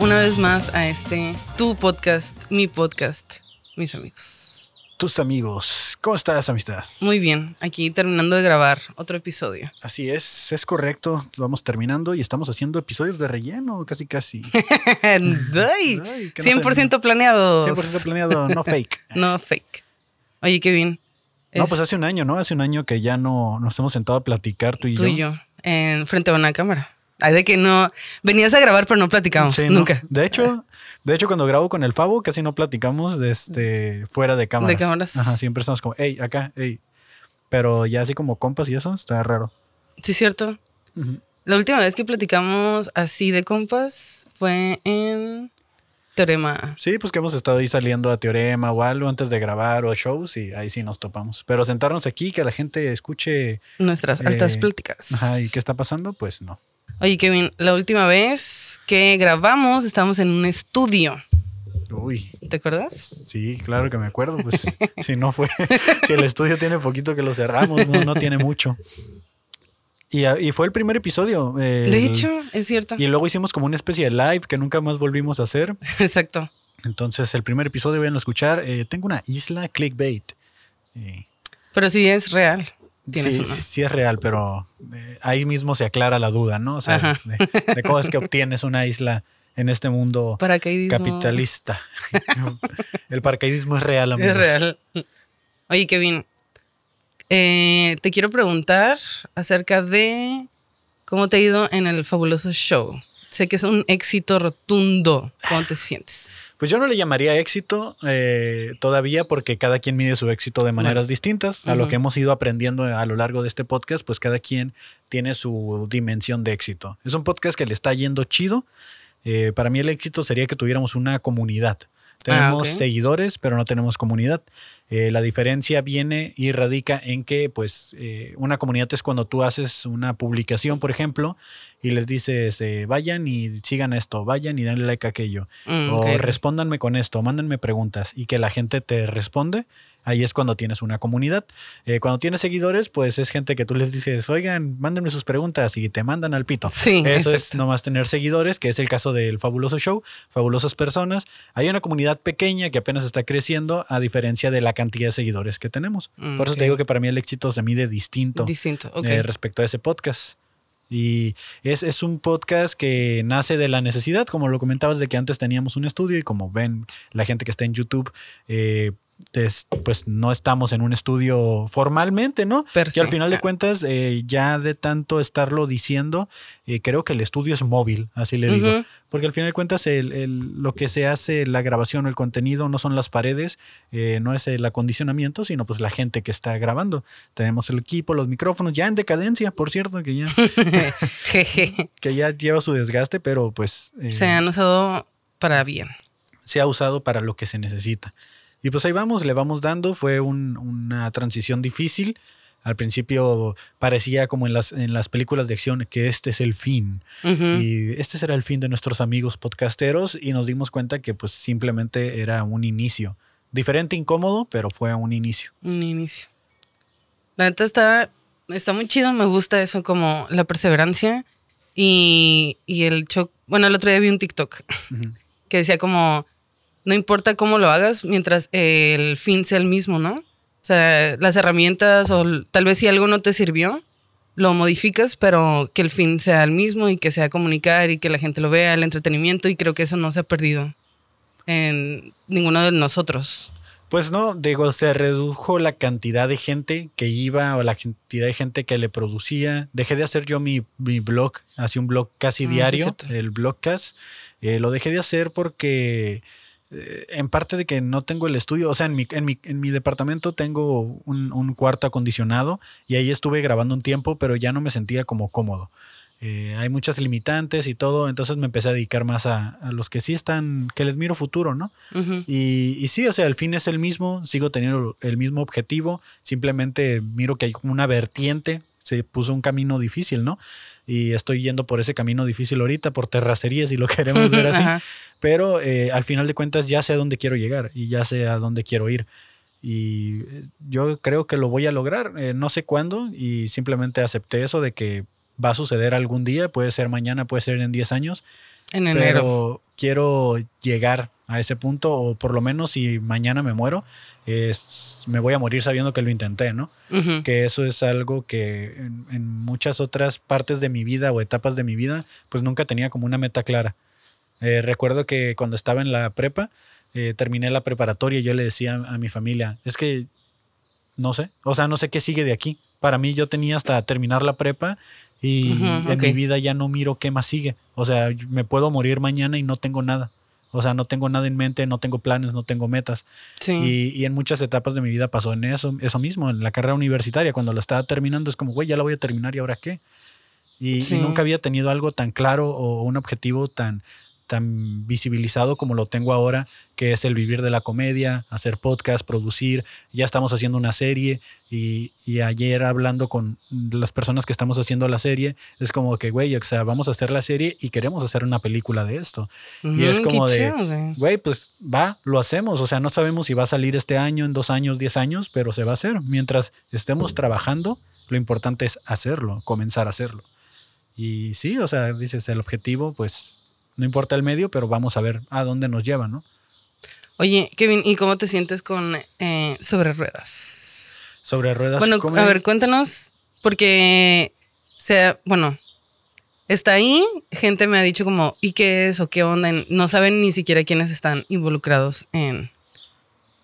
una vez más a este tu podcast, mi podcast, mis amigos. Tus amigos. ¿Cómo estás, amistad? Muy bien, aquí terminando de grabar otro episodio. Así es, es correcto. Vamos terminando y estamos haciendo episodios de relleno, casi casi. Ay, Ay, que no 100% sé- planeados. 100% planeado, no fake. No fake. Oye, qué bien. No, Es pues hace un año, ¿no? Hace un año que ya no nos hemos sentado a platicar tú y tú yo. y yo, en frente a una cámara. Ay, de que no. Venías a grabar, pero no platicamos. Sí, ¿no? Nunca. De hecho, de hecho, cuando grabo con el Fabo, casi no platicamos desde fuera de cámaras. De cámaras. Ajá, siempre estamos como, hey, acá, hey. Pero ya así como compas y eso, está raro. Sí, cierto. Ujú. La última vez que platicamos así de compas fue en Teorema. Sí, pues que hemos estado ahí saliendo a Teorema o algo antes de grabar o shows y ahí sí nos topamos. Pero sentarnos aquí, que la gente escuche, Nuestras altas Eh, pláticas. ajá, ¿y qué está pasando? Pues no. Oye, Kevin, la última vez que grabamos estábamos en un estudio. Uy, ¿Te acuerdas? sí, claro que me acuerdo. Pues si no fue, si el estudio tiene poquito que lo cerramos, no, no tiene mucho. Y, y fue el primer episodio. De hecho, es cierto. Y luego hicimos como una especie de live que nunca más volvimos a hacer. Exacto. Entonces, el primer episodio, vayan a escuchar. eh, tengo una isla clickbait. Eh, Pero sí es real. Sí, una. sí es real, pero eh, ahí mismo se aclara la duda, ¿no? O sea, de, de cómo es que obtienes una isla en este mundo capitalista. el paracaidismo es real, amigos. Es real. Oye, Kevin, eh, te quiero preguntar acerca de cómo te ha ido en el fabuloso show. Sé que es un éxito rotundo. ¿Cómo te sientes? Pues yo no le llamaría éxito eh, todavía porque cada quien mide su éxito de maneras Bueno. distintas. A lo que hemos ido aprendiendo a lo largo de este podcast, pues cada quien tiene su dimensión de éxito. Es un podcast que le está yendo chido. Eh, para mí el éxito sería que tuviéramos una comunidad. Tenemos Ah, ok. seguidores, pero no tenemos comunidad. Eh, la diferencia viene y radica en que, pues, eh, una comunidad es cuando tú haces una publicación, por ejemplo, y les dices, eh, vayan y sigan esto, vayan y denle like a aquello, Mm, o respóndanme con esto, mándenme preguntas, y que la gente te responde. Ahí es cuando tienes una comunidad. Eh, cuando tienes seguidores, pues es gente que tú les dices, oigan, mándenme sus preguntas y te mandan al pito. Sí, Eso es nomás tener seguidores, que es el caso del fabuloso show, fabulosas personas. Hay una comunidad pequeña que apenas está creciendo, a diferencia de la cantidad de seguidores que tenemos. Mm, Por eso te digo que para mí el éxito se mide distinto Distinto. Eh, respecto a ese podcast. Y es, es un podcast que nace de la necesidad, como lo comentabas, de que antes teníamos un estudio y como ven la gente que está en YouTube, eh, es- pues no estamos en un estudio formalmente, ¿no? Per Que al final de cuentas, eh, ya de tanto estarlo diciendo, eh, creo que el estudio es móvil, así le digo. Porque al final de cuentas, el, el- lo que se hace, la grabación o el contenido, no son las paredes, eh, no es el acondicionamiento, sino pues la gente que está grabando. Tenemos el equipo, los micrófonos, ya en decadencia, por cierto, que ya, que ya lleva su desgaste, pero pues Se han usado para bien. se ha usado para lo que se necesita. Y pues ahí vamos, le vamos dando. Fue un- una transición difícil. Al principio parecía como en las, en las películas de acción que este es el fin. Y este será el fin de nuestros amigos podcasteros y nos dimos cuenta que pues simplemente era un inicio. Diferente, incómodo, pero fue un inicio. Un inicio. La neta está, está muy chido, me gusta eso como la perseverancia y, y el shock. Bueno, el otro día vi un TikTok que decía como, no importa cómo lo hagas mientras el fin sea el mismo, ¿no? O sea, las herramientas o tal vez si algo no te sirvió, lo modificas, pero que el fin sea el mismo y que sea comunicar y que la gente lo vea, el entretenimiento y creo que eso no se ha perdido en ninguno de nosotros. Pues no, digo, se redujo la cantidad de gente que iba o la cantidad de gente que le producía. Dejé de hacer yo mi, mi blog, hacía un blog casi Ah, diario, el blogcast. Eh, lo dejé de hacer porque eh, en parte de que no tengo el estudio, o sea, en mi, en mi, en mi departamento tengo un, un cuarto acondicionado y ahí estuve grabando un tiempo, pero ya no me sentía como cómodo. Eh, hay muchas limitantes y todo, entonces me empecé a dedicar más a, a los que sí están, que les miro futuro, ¿no? Y, y sí, o sea, el fin es el mismo, sigo teniendo el mismo objetivo, simplemente miro que hay como una vertiente, se puso un camino difícil, ¿no? Y estoy yendo por ese camino difícil ahorita, por terracerías y lo queremos ver así, Ajá. pero eh, al final de cuentas ya sé a dónde quiero llegar y ya sé a dónde quiero ir. Y eh, yo creo que lo voy a lograr, eh, no sé cuándo, y simplemente acepté eso de que va a suceder algún día, puede ser mañana, puede ser en 10 años. En enero. pero quiero llegar a ese punto, o por lo menos si mañana me muero, es- me voy a morir sabiendo que lo intenté, ¿no? Que eso es algo que en, en muchas otras partes de mi vida o etapas de mi vida, pues nunca tenía como una meta clara. Eh, recuerdo que cuando estaba en la prepa, eh, terminé la preparatoria y yo le decía a mi familia, es que no sé, o sea, no sé qué sigue de aquí. Para mí yo tenía hasta terminar la prepa y en mi vida ya no miro qué más sigue. O sea, me puedo morir mañana y no tengo nada. O sea, no tengo nada en mente, no tengo planes, no tengo metas. Sí. Y, y en muchas etapas de mi vida pasó en eso, eso mismo, en la carrera universitaria, cuando la estaba terminando, es como, güey, ya la voy a terminar y ahora qué. Y, y nunca había tenido algo tan claro o un objetivo tan, tan visibilizado como lo tengo ahora, que es el vivir de la comedia, hacer podcast, producir. Ya estamos haciendo una serie y, y ayer hablando con las personas que estamos haciendo la serie, es como que, güey, o sea, vamos a hacer la serie y queremos hacer una película de esto. Y es como de, güey, pues va, lo hacemos. O sea, no sabemos si va a salir este año, en dos años, diez años, pero se va a hacer. Mientras estemos trabajando, lo importante es hacerlo, comenzar a hacerlo. Y sí, o sea, dices, el objetivo, pues no importa el medio, pero vamos a ver a dónde nos lleva, ¿no? Oye, Kevin, ¿y cómo te sientes con eh, sobre ruedas? Sobre ruedas. Bueno, a ver, cuéntanos, porque sea, bueno, está ahí, gente me ha dicho como, ¿y qué es o qué onda? No saben ni siquiera quiénes están involucrados en.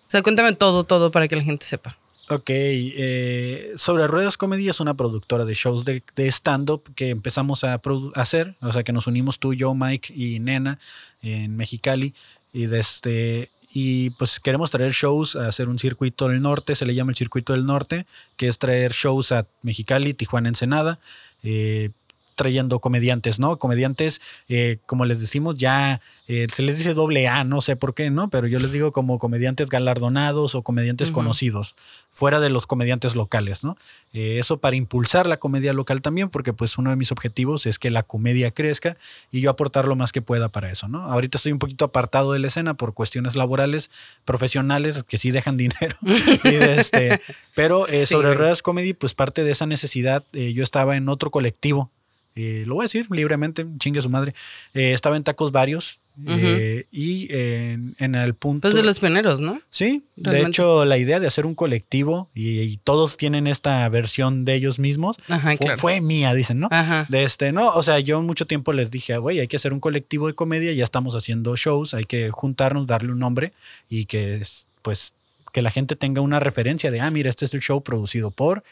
O sea, cuéntame todo, todo para que la gente sepa. Ok, eh, Sobre Ruedas Comedy es una productora de shows de, de stand-up que empezamos a hacer, o sea que nos unimos tú, yo, Mike y Nena en Mexicali y desde y pues queremos traer shows a hacer un circuito del norte, se le llama el circuito del norte, que es traer shows a Mexicali, Tijuana, Ensenada, eh, trayendo comediantes, ¿no? Comediantes, eh, como les decimos, ya eh, se les dice doble A, no sé por qué, ¿no? Pero yo les digo como comediantes galardonados o comediantes conocidos, fuera de los comediantes locales, ¿no? Eh, eso para impulsar la comedia local también, porque pues uno de mis objetivos es que la comedia crezca y yo aportar lo más que pueda para eso, ¿no? Ahorita estoy un poquito apartado de la escena por cuestiones laborales, profesionales, que sí dejan dinero. Y de este, pero eh, Sí, sobre. Ruedas Comedy, pues parte de esa necesidad, yo estaba en otro colectivo, eh, lo voy a decir libremente, chingue su madre, eh, estaba en Tacos Varios eh, y en, en el punto... Pues de los pioneros, ¿no? Sí, de hecho la idea de hacer un colectivo y, y todos tienen esta versión de ellos mismos Ajá, fue, claro. fue mía, dicen, ¿no? Ajá. De este, no, o sea, yo mucho tiempo les dije, güey, hay que hacer un colectivo de comedia, ya estamos haciendo shows, hay que juntarnos, darle un nombre y que, es, pues, que la gente tenga una referencia de, ah, mira, este es el show producido por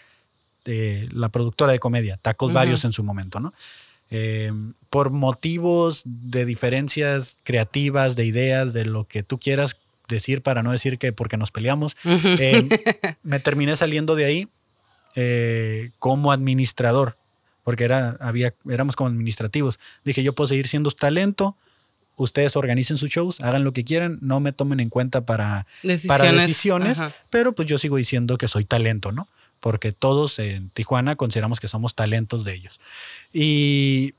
eh, la productora de comedia, Tacos Ujú. Varios en su momento, ¿no? Eh, por motivos de diferencias creativas, de ideas, de lo que tú quieras decir para no decir que porque nos peleamos, eh, me terminé saliendo de ahí eh, como administrador, porque era, había, éramos como administrativos. Dije, yo puedo seguir siendo talento, ustedes organicen sus shows, hagan lo que quieran, no me tomen en cuenta para, para Decisiones, decisiones, ajá. pero pues yo sigo diciendo que soy talento, ¿no? Porque todos en Tijuana consideramos que somos talentos de ellos. Y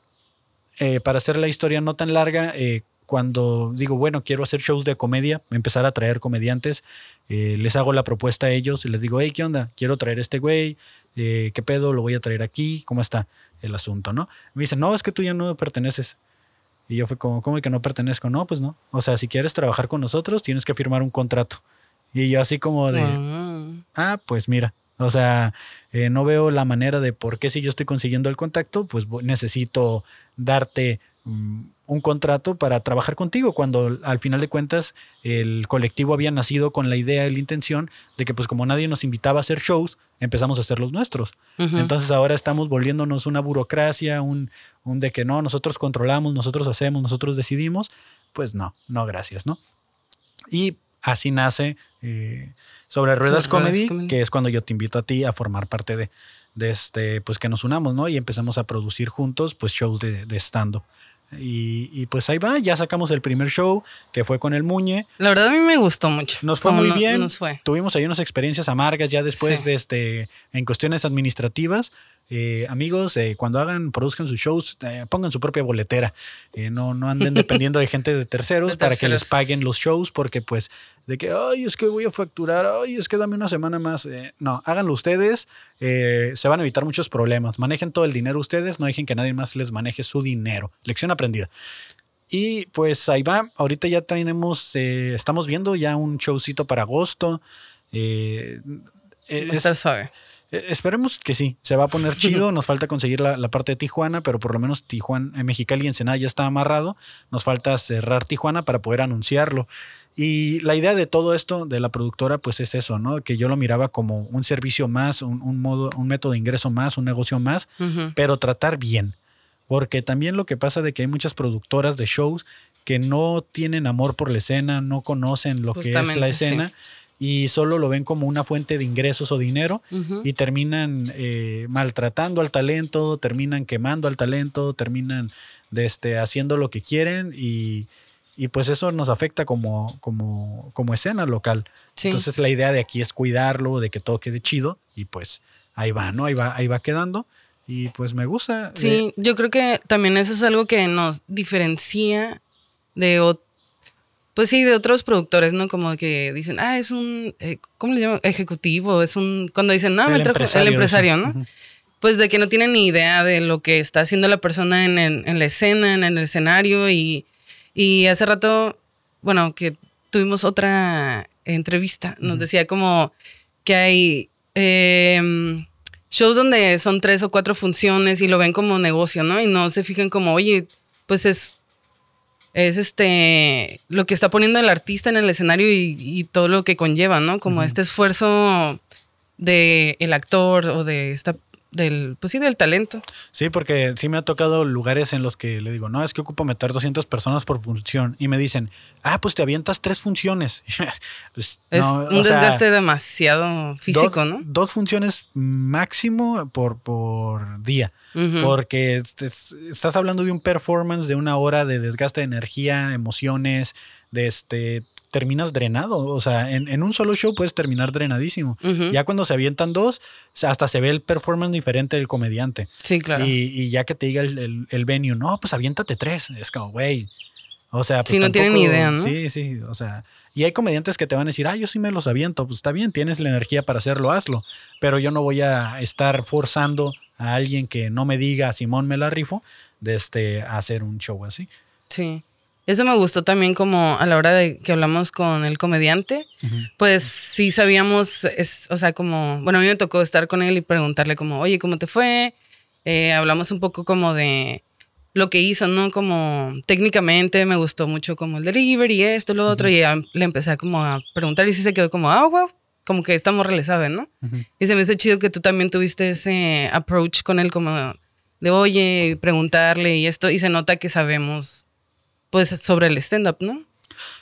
eh, para hacer la historia no tan larga, eh, cuando digo, bueno, quiero hacer shows de comedia, empezar a traer comediantes, eh, les hago la propuesta a ellos y les digo, hey, ¿qué onda? Quiero traer este güey, ¿qué pedo? Lo voy a traer aquí, ¿cómo está el asunto, no? Me dicen, no, es que tú ya no perteneces. Y yo fue como, ¿cómo que no pertenezco? No, pues no. O sea, si quieres trabajar con nosotros, tienes que firmar un contrato. Y yo así como de, Ah. ah, pues mira, o sea, eh, no veo la manera de por qué si yo estoy consiguiendo el contacto, pues necesito darte mm, un contrato para trabajar contigo, cuando al final de cuentas el colectivo había nacido con la idea y la intención de que pues como nadie nos invitaba a hacer shows, empezamos a hacer los nuestros. Entonces ahora estamos volviéndonos una burocracia, un, un de que no, nosotros controlamos, nosotros hacemos, nosotros decidimos, pues no, no gracias, ¿no? Y así nace eh, Sobre Ruedas Sobre Ruedas Comedy, que es cuando yo te invito a ti a formar parte de, de este, pues que nos unamos, ¿no? Y empezamos a producir juntos, pues shows de, de stand-up. Y, y pues ahí va, ya sacamos el primer show, que fue con el Muñe. La verdad a mí me gustó mucho. Nos fue muy no- bien. Nos fue. Tuvimos ahí unas experiencias amargas ya después Sí. de este, en cuestiones administrativas. Eh, amigos, eh, cuando hagan, produzcan sus shows, eh, pongan su propia boletera. No, no anden dependiendo de gente de terceros De para que les paguen los shows, porque pues de que, ay, es que voy a facturar, ay, es que dame una semana más. No, háganlo ustedes, se van a evitar muchos problemas. Manejen todo el dinero ustedes, no dejen que nadie más les maneje su dinero. Lección aprendida. Y pues ahí va, ahorita ya tenemos, estamos viendo ya un showcito para agosto. Está suave. Eh, Esperemos que sí, se va a poner chido. Nos falta conseguir la, la parte de Tijuana, pero por lo menos Tijuana, en Mexicali y Ensenada ya está amarrado. Nos falta cerrar Tijuana para poder anunciarlo. Y la idea de todo esto de la productora, pues es eso, ¿no? Que yo lo miraba como un servicio más, un, un modo, un método de ingreso más, un negocio más, pero tratar bien. Porque también lo que pasa de que hay muchas productoras de shows que no tienen amor por la escena, no conocen lo que es la sí. Y solo lo ven como una fuente de ingresos o dinero y terminan eh, maltratando al talento, terminan quemando al talento, terminan de este, haciendo lo que quieren y, y pues eso nos afecta como, como, como escena local. Sí. Entonces la idea de aquí es cuidarlo, de que todo quede chido y pues ahí va, ¿no? Ahí va, ahí va quedando y pues me gusta. eh, Sí, yo creo que también eso es algo que nos diferencia de, ot- pues sí, de otros productores, ¿no? Como que dicen, ah, es un, eh, ¿cómo le llaman? Ejecutivo, es un, cuando dicen, no, El me trajo empresario, el empresario. ¿no? Pues de que no tienen ni idea de lo que está haciendo la persona en, en la escena, en el escenario y, y hace rato, bueno, que tuvimos otra entrevista, nos decía como que hay em, shows donde son tres o cuatro funciones y lo ven como negocio, ¿no? Y no se fijan como, oye, pues es, es este, lo que está poniendo el artista en el escenario y, y todo lo que conlleva, ¿no? Como este esfuerzo de el actor o de esta, del, pues sí, del talento. Sí, porque sí me ha tocado lugares en los que le digo, no, es que ocupo meter 200 personas por función. Y me dicen, ah, pues te avientas tres funciones. Pues, Es no, un sea, desgaste demasiado físico, dos, ¿no? Dos funciones máximo por, por día. Porque estás hablando de un performance de una hora de desgaste de energía, emociones, de este. Terminas drenado. O sea, en, en un solo show puedes terminar drenadísimo. Ya cuando se avientan dos, hasta se ve el performance diferente del comediante. Sí, claro. Y, y ya que te diga el, el, el venue, no, pues aviéntate tres. Es como, güey. O sea, pues Sí, no tienen ni idea, ¿no? Sí, sí, o sea. Y hay comediantes que te van a decir, ah, yo sí me los aviento. Pues está bien, tienes la energía para hacerlo, hazlo. Pero yo no voy a estar forzando a alguien que no me diga, Simón me la rifo, de este, hacer un show así. Sí. Eso me gustó también como a la hora de que hablamos con el comediante, pues sí sabíamos, es- o sea, como, bueno, a mí me tocó estar con él y preguntarle como, oye, ¿cómo te fue? Eh, hablamos un poco como de lo que hizo, ¿no? Como técnicamente me gustó mucho como el delivery, esto, lo otro, y ya le empecé como a preguntar y sí se quedó como, ah, wow, como que esta morra le ¿no? Y se me hizo chido que tú también tuviste ese approach con él como de, oye, preguntarle y esto, y se nota que sabemos, pues, sobre el stand-up, ¿no?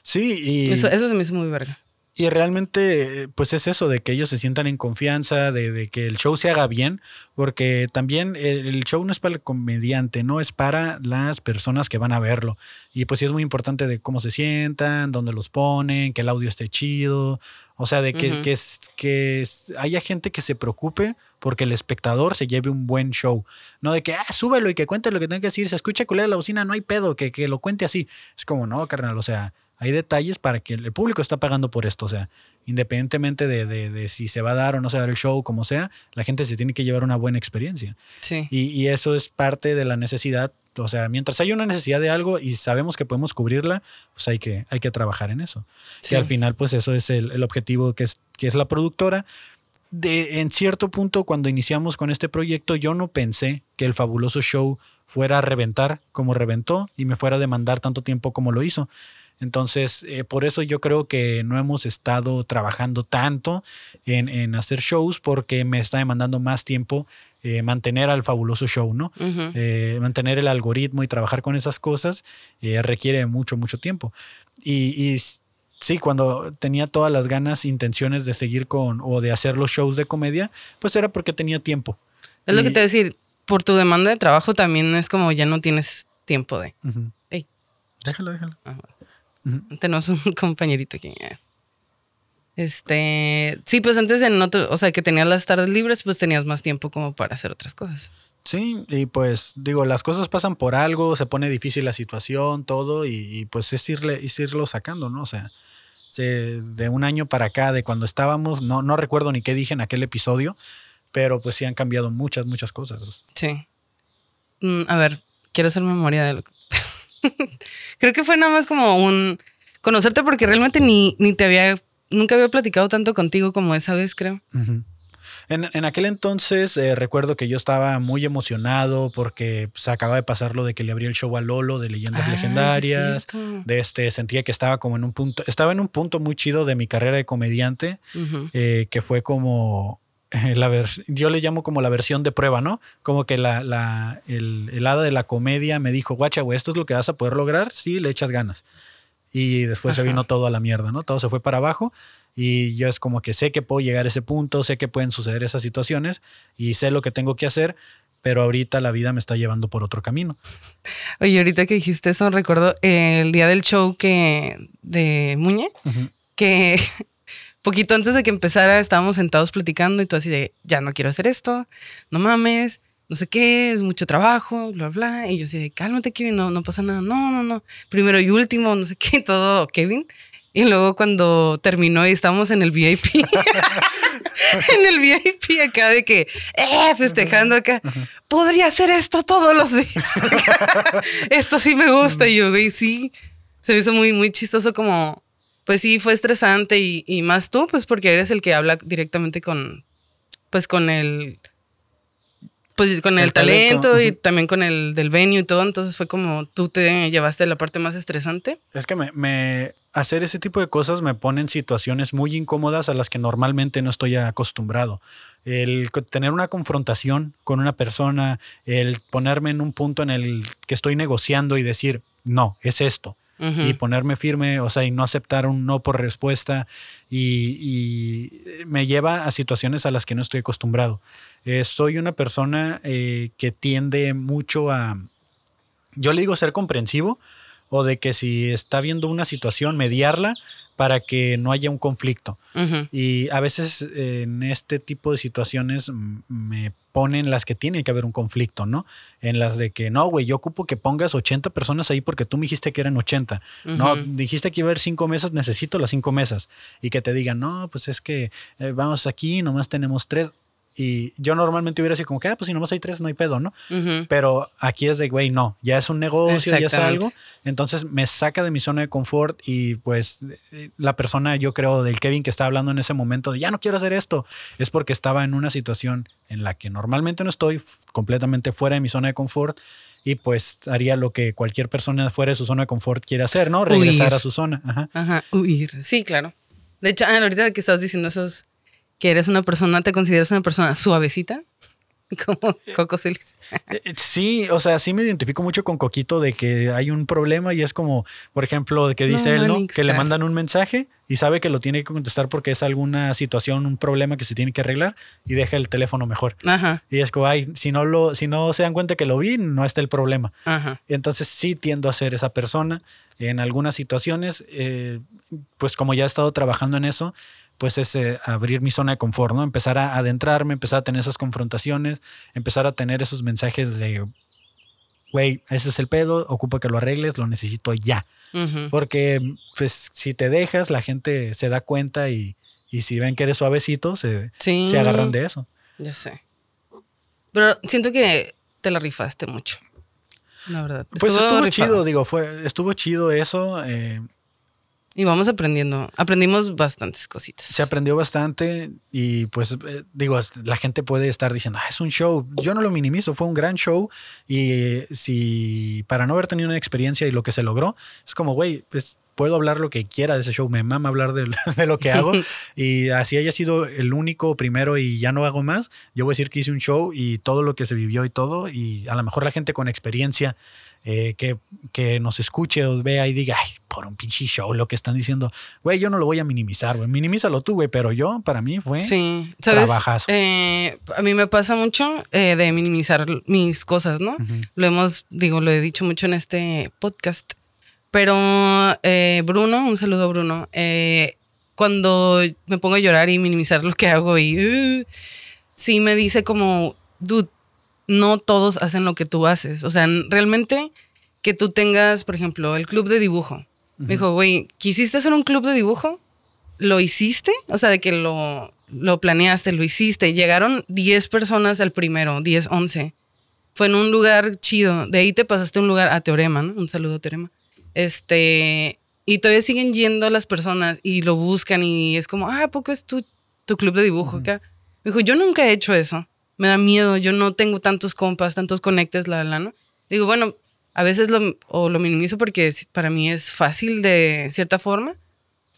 Sí, y, Eso, eso se me hizo muy verga. y realmente, pues es eso, de que ellos se sientan en confianza, de, de que el show se haga bien, porque también el, el show no es para el comediante, no es para las personas que van a verlo. Y pues sí es muy importante de cómo se sientan, dónde los ponen, que el audio esté chido, o sea, de que, Ujú. que, que haya gente que se preocupe porque el espectador se lleve un buen show. No de que, ah, súbelo y que cuente lo que tenga que decir, se escucha culera la bocina, no hay pedo, que, que lo cuente así. Es como, no, carnal, o sea, hay detalles para que el público está pagando por esto, o sea, independientemente de, de- de si se va a dar o no se va a dar el show, como sea, la gente se tiene que llevar una buena experiencia. Sí. Y, y eso es parte de la necesidad, o sea, mientras hay una necesidad de algo y sabemos que podemos cubrirla, pues hay que, hay que trabajar en eso. Sí. Que al final, pues eso es el, el objetivo que es, que es la productora. De, en cierto punto, cuando iniciamos con este proyecto, yo no pensé que el fabuloso show fuera a reventar como reventó y me fuera a demandar tanto tiempo como lo hizo. Entonces, eh, por eso yo creo que no hemos estado trabajando tanto en, en hacer shows porque me está demandando más tiempo eh, mantener al fabuloso show, ¿no? Ujú. Eh, mantener el algoritmo y trabajar con esas cosas eh, requiere mucho, mucho tiempo. Y, y sí, cuando tenía todas las ganas, intenciones de seguir con o de hacer los shows de comedia, pues era porque tenía tiempo. Es lo que Y- te voy a decir, por tu demanda de trabajo también es como ya no tienes tiempo de... Ujú. Ey. Déjalo, déjalo. Ah, Tenemos un compañerito aquí. Este, sí, pues antes en otro, o sea, que tenías las tardes libres, pues tenías más tiempo como para hacer otras cosas. Sí, y pues digo, las cosas pasan por algo, se pone difícil la situación, todo, y, y, pues es, irle, es irlo sacando, ¿no? O sea, se- de un año para acá, de cuando estábamos, no, no recuerdo ni qué dije en aquel episodio, pero pues sí han cambiado muchas, muchas cosas. Sí. Mm, a ver, quiero hacer memoria de lo que... Creo que fue nada más como un conocerte porque realmente ni, ni te había, nunca había platicado tanto contigo como esa vez, creo. En, aquel entonces eh, recuerdo que yo estaba muy emocionado porque se pues, acaba de pasar lo de que le abrí el show a Lolo de Leyendas ah, Legendarias. de este, sentía que estaba como en un punto, estaba en un punto muy chido de mi carrera de comediante, eh, que fue como eh, la yo le llamo como la versión de prueba, ¿no? Como que la, la el, el, hada de la comedia me dijo, guacha, güey, esto es lo que vas a poder lograr si le echas ganas. Y después se vino todo a la mierda, ¿no? Todo se fue para abajo. Y yo es como que sé que puedo llegar a ese punto, sé que pueden suceder esas situaciones y sé lo que tengo que hacer, pero ahorita la vida me está llevando por otro camino. Oye, ahorita que dijiste eso, recuerdo el día del show que de Muñe, que poquito antes de que empezara estábamos sentados platicando y tú así de, ya no quiero hacer esto, no mames, no sé qué, es mucho trabajo, bla, bla. Y yo así de, cálmate, Kevin, no, no pasa nada, no, no, no, primero y último, no sé qué, todo, Kevin. Y luego cuando terminó y estábamos en el VIP, en el VIP acá de que, eh, festejando acá, podría hacer esto todos los días. esto sí me gusta. Y yo, güey, sí, se hizo muy, muy chistoso como, pues sí, fue estresante y, y más tú, pues porque eres el que habla directamente con, pues con el pues con el, talento, y también con el del venue y todo, entonces fue como tú te llevaste la parte más estresante. Es que me, hacer ese tipo de cosas me pone en situaciones muy incómodas a las que normalmente no estoy acostumbrado. El tener una confrontación con una persona, el ponerme en un punto en el que estoy negociando y decir, no, es esto. Y ponerme firme, o sea, y no aceptar un no por respuesta, y, y me lleva a situaciones a las que no estoy acostumbrado. Eh, soy una persona eh, que tiende mucho a, yo le digo ser comprensivo, o de que si está viendo una situación, mediarla para que no haya un conflicto. Y a veces en este tipo de situaciones me ponen las que tiene que haber un conflicto, ¿no? En las de que, no, güey, yo ocupo que pongas 80 personas ahí porque tú me dijiste que eran 80. No, dijiste que iba a haber cinco mesas, necesito las cinco mesas. Y que te digan, no, pues es que eh, vamos aquí, nomás tenemos tres. Y yo normalmente hubiera sido como que, ah, pues si nomás hay tres, no hay pedo, ¿no? Pero aquí es de, güey, no, ya es un negocio, ya es algo. Entonces me saca de mi zona de confort y pues la persona, yo creo, del Kevin que estaba hablando en ese momento de, ya no quiero hacer esto, es porque estaba en una situación en la que normalmente no estoy completamente fuera de mi zona de confort y pues haría lo que cualquier persona fuera de su zona de confort quiere hacer, ¿no? Regresar a su zona. Ajá. Ajá, huir. Sí, claro. De hecho, ah, ahorita que estabas diciendo esos que eres una persona, te consideras una persona suavecita, como Coco Celis. Eh, eh, sí, o sea, sí me identifico mucho con Coquito de que hay un problema y es como, por ejemplo, de que dice él, ¿no? Que le mandan un mensaje y sabe que lo tiene que contestar porque es alguna situación, un problema que se tiene que arreglar y deja el teléfono mejor. Ajá. Y es como, ay, si no, lo, si no se dan cuenta que lo vi, no está el problema. Ajá. Entonces sí tiendo a ser esa persona. En algunas situaciones, eh, pues como ya he estado trabajando en eso, pues es eh, abrir mi zona de confort, ¿no? Empezar a adentrarme, empezar a tener esas confrontaciones, empezar a tener esos mensajes de, güey, ese es el pedo, ocupa que lo arregles, lo necesito ya. Porque, pues, si te dejas, la gente se da cuenta y, si ven que eres suavecito, se, se agarran de eso. Ya sé. Pero siento que te la rifaste mucho. La verdad. Pues estuvo, chido, digo, fue, estuvo chido eso. Eh, y vamos aprendiendo. Aprendimos bastantes cositas. Se aprendió bastante y pues eh, digo, la gente puede estar diciendo, ah, es un show. Yo no lo minimizo, fue un gran show y si para no haber tenido una experiencia y lo que se logró, es como, güey, puedo hablar lo que quiera de ese show, me mama hablar de, de lo que hago y así haya sido el único primero y ya no hago más, yo voy a decir que hice un show y todo lo que se vivió y todo y a lo mejor la gente con experiencia eh, que, que, nos escuche o vea y diga, ay, por un pinche show lo que están diciendo, güey, yo no lo voy a minimizar, güey, minimízalo tú, güey, pero yo, para mí fue sí. trabajazo. Eh, a mí me pasa mucho eh, de minimizar mis cosas, ¿no? Lo hemos, digo, lo he dicho mucho en este podcast, pero Bruno, un saludo a Bruno, cuando me pongo a llorar y minimizar lo que hago y uh, sí me dice como, dude, no todos hacen lo que tú haces. O sea, realmente que tú tengas, por ejemplo, el club de dibujo. Me dijo, güey, ¿quisiste hacer un club de dibujo? ¿Lo hiciste? O sea, de que lo, lo planeaste, lo hiciste. Llegaron 10 personas al primero, 10, 11. fue en un lugar chido. De ahí te pasaste a un lugar, a Teorema, ¿no? Un saludo a Teorema. Este, y todavía siguen yendo las personas y lo buscan y es como, ah, ¿a poco es tu, tu club de dibujo acá? Me dijo, yo nunca he hecho eso. Me da miedo, yo no tengo tantos compas, tantos conectes, la, la, ¿no? Digo, bueno, a veces lo, o lo minimizo porque para mí es fácil de cierta forma.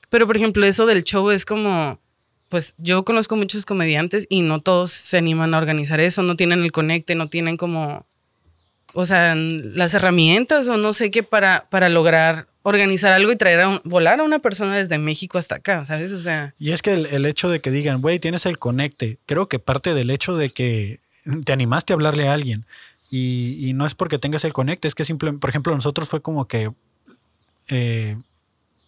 Pero, por ejemplo, eso del show es como, pues yo conozco muchos comediantes y no todos se animan a organizar eso, no tienen el conecte, no tienen como, o sea, las herramientas o no sé qué para, para lograr organizar algo y traer a volar a una persona desde México hasta acá, ¿sabes? O sea. Y es que el, hecho de que digan, güey, tienes el conecte, creo que parte del hecho de que te animaste a hablarle a alguien. Y, no es porque tengas el conecte, es que simplemente, por ejemplo, nosotros fue como que, eh,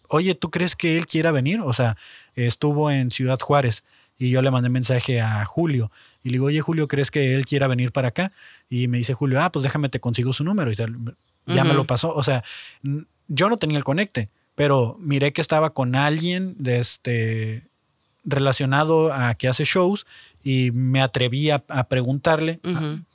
oye, ¿tú crees que él quiera venir? O sea, estuvo en Ciudad Juárez y yo le mandé mensaje a Julio y le digo, oye, Julio, ¿crees que él quiera venir para acá? Y me dice Julio, ah, pues déjame, te consigo su número. Y ya me lo pasó. O sea, yo no tenía el conecte, pero miré que estaba con alguien de este, relacionado a que hace shows y me atreví a, preguntarle.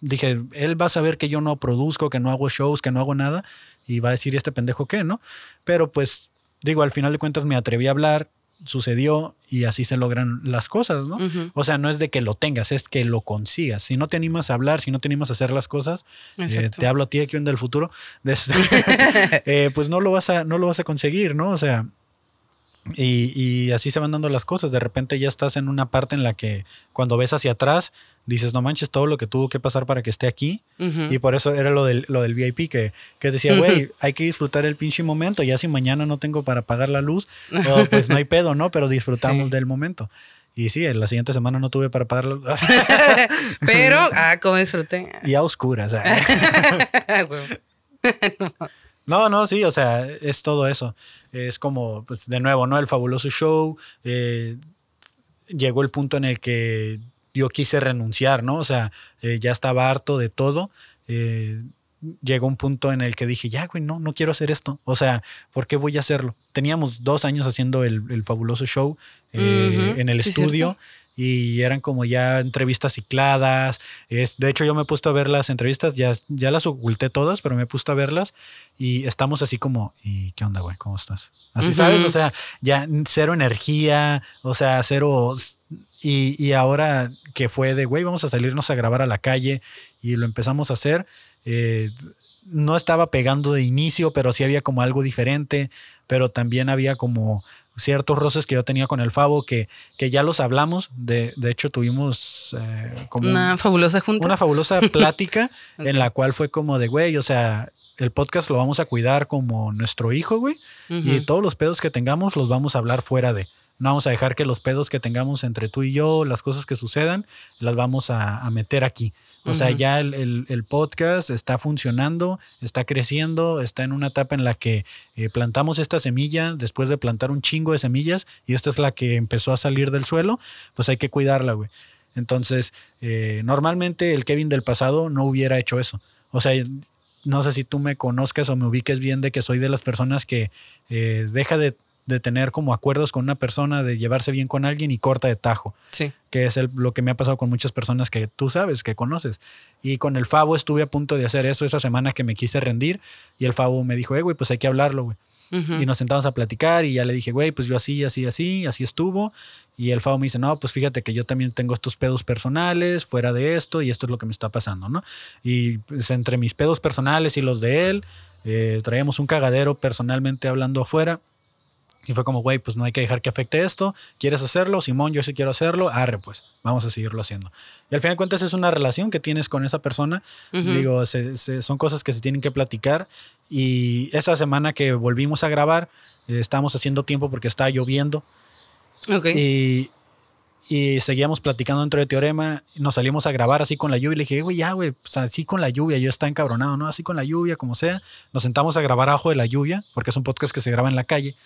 Dije, él va a saber que yo no produzco, que no hago shows, que no hago nada y va a decir, este pendejo qué, ¿no? Pero pues digo, al final de cuentas me atreví a hablar, sucedió y así se logran las cosas, ¿no? O sea, no es de que lo tengas, es que lo consigas. Si no te animas a hablar, si no te animas a hacer las cosas, eh, te hablo a ti aquí en del futuro, eh, pues no lo vas a, no lo vas a conseguir, ¿no? O sea, y, y, así se van dando las cosas. De repente ya estás en una parte en la que cuando ves hacia atrás, dices, no manches todo lo que tuvo que pasar para que esté aquí. Y por eso era lo del, lo del VIP, que, que decía, güey, hay que disfrutar el pinche momento. Ya si mañana no tengo para pagar la luz, pues no hay pedo, ¿no? Pero disfrutamos del momento. Y sí, la siguiente semana no tuve para pagar la luz. Pero, ah, cómo disfruté. Y a oscuras. no, no, sí, o sea, es todo eso. Es como, pues, de nuevo, ¿no? El fabuloso show. Eh, llegó el punto en el que yo quise renunciar, ¿no? O sea, eh, ya estaba harto de todo. Eh, llegó un punto en el que dije, ya, güey, no, no quiero hacer esto. O sea, ¿por qué voy a hacerlo? Teníamos dos años haciendo el, fabuloso show en el estudio y eran como ya entrevistas cicladas. Es, de hecho, yo me he puesto a ver las entrevistas, ya, ya las oculté todas, pero me he puesto a verlas y estamos así como, ¿y qué onda, güey? ¿Cómo estás? Así, ¿sabes? O sea, ya cero energía, o sea, cero... Y, y ahora que fue de, güey, vamos a salirnos a grabar a la calle y lo empezamos a hacer. Eh, no estaba pegando de inicio, pero sí había como algo diferente, pero también había como ciertos roces que yo tenía con el Favo, que, que ya los hablamos. De, de hecho, tuvimos eh, como una fabulosa junta. Una fabulosa plática en la cual fue como de, güey, o sea, el podcast lo vamos a cuidar como nuestro hijo, güey. Y todos los pedos que tengamos los vamos a hablar fuera de. No vamos a dejar que los pedos que tengamos entre tú y yo, las cosas que sucedan, las vamos a, meter aquí. O sea, ya el, podcast está funcionando, está creciendo, está en una etapa en la que eh, plantamos esta semilla después de plantar un chingo de semillas y esta es la que empezó a salir del suelo, pues hay que cuidarla, güey. Entonces, eh, normalmente el Kevin del pasado no hubiera hecho eso. O sea, no sé si tú me conozcas o me ubiques bien de que soy de las personas que eh, deja de de tener como acuerdos con una persona, de llevarse bien con alguien y corta de tajo. Sí. Que es lo que me ha pasado con muchas personas que tú sabes, que conoces. Y con el Favo estuve a punto de hacer eso esa semana que me quise rendir y el Favo me dijo, eh, güey, pues hay que hablarlo, güey. Y nos sentamos a platicar y ya le dije, güey, pues yo así, así, así, así estuvo. Y el Favo me dice, no, pues fíjate que yo también tengo estos pedos personales fuera de esto y esto es lo que me está pasando, ¿no? Y pues, entre mis pedos personales y los de él, eh, traíamos un cagadero personalmente hablando afuera y fue como, güey, pues no hay que dejar que afecte esto. ¿Quieres hacerlo? Simón, yo sí quiero hacerlo. Arre, pues, vamos a seguirlo haciendo. Y al final de cuentas es una relación que tienes con esa persona. Digo, son cosas que se tienen que platicar. Y esa semana que volvimos a grabar, eh, estábamos haciendo tiempo porque estaba lloviendo. Ok. Y, y seguíamos platicando dentro de Teorema. Nos salimos a grabar así con la lluvia. Y le dije, güey, ya, güey, pues así con la lluvia. Yo estaba encabronado, ¿no? Así con la lluvia, como sea. Nos sentamos a grabar abajo de la lluvia, porque es un podcast que se graba en la calle.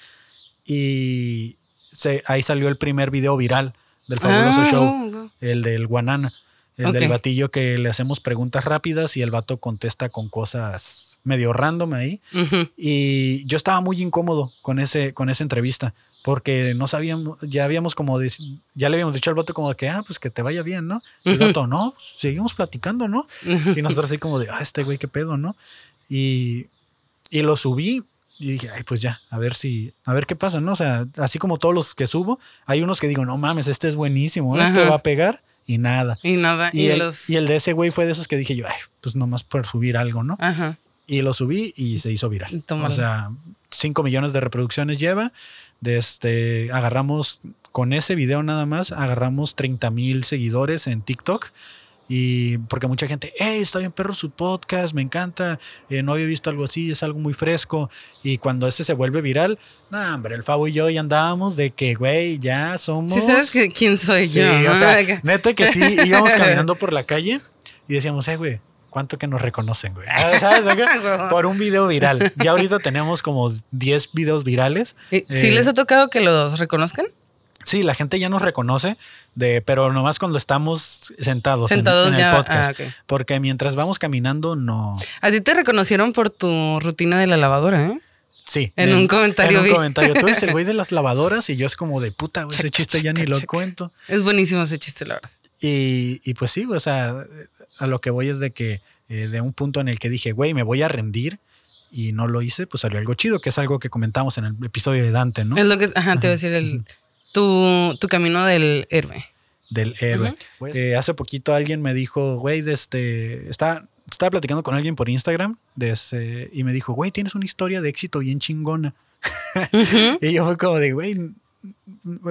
Y se, ahí salió el primer video viral del fabuloso ah, show, el del Guanana, el del batillo que le hacemos preguntas rápidas y el vato contesta con cosas medio random ahí. Y yo estaba muy incómodo con, ese, con esa entrevista, porque no sabíamos, ya habíamos como, dec- ya le habíamos dicho al vato como de que, ah, pues que te vaya bien, ¿no? Y el vato, no, pues, seguimos platicando, ¿no? Y nosotros así como de, ah, este güey, qué pedo, ¿no? Y, y lo subí y dije, ay, pues ya, a ver si, a ver qué pasa, ¿no? O sea, así como todos los que subo, hay unos que digo, no mames, este es buenísimo, este Ajá. va a pegar y nada. Y nada, y, Y, el, los... y el de ese güey fue de esos que dije yo, ay, pues nomás por subir algo, ¿no? Ajá. Y lo subí y se hizo viral. Tómalo. O sea, 5 millones de reproducciones lleva. De este, agarramos, con ese video nada más, agarramos 30 mil seguidores en TikTok. Y porque mucha gente, hey, está bien perro su podcast, me encanta, eh, no había visto algo así, es algo muy fresco. Y cuando ese se vuelve viral, no, hombre, el Fabo y yo ya andábamos de que, güey, ya somos... Sí sabes que, quién soy Sí, yo. o ¿no? sea, neta que sí, íbamos caminando por la calle y decíamos, eh, güey, ¿cuánto que nos reconocen, güey? Ah, ¿Sabes? Huevón. por un video viral. Ya ahorita tenemos como 10 videos virales. ¿Y- ¿Sí Eh, les ha tocado que los reconozcan? Sí, la gente ya nos reconoce, de, pero nomás cuando estamos sentados, en- Sentados en, ya, el podcast. ah, ok. Porque mientras vamos caminando, no. A ti te reconocieron por tu rutina de la lavadora, ¿eh? Sí. En un comentario En un comentario. Tú eres el güey de las lavadoras y yo es como de puta, güey, ese Checa, chiste ya checa, ni lo checa. cuento. Es buenísimo ese chiste, la verdad. Y, y pues sí, o sea, a lo que voy es de que eh, de un punto en el que dije, güey, me voy a rendir y no lo hice, pues salió algo chido, que es algo que comentamos en el episodio de Dante, ¿no? Es lo que, ajá, te iba a decir, el, tu, tu camino del héroe. Del héroe. Pues, eh, hace poquito alguien me dijo, güey, de este, estaba, estaba platicando con alguien por Instagram de este, y me dijo, güey, tienes una historia de éxito bien chingona. Y yo fue como de, güey,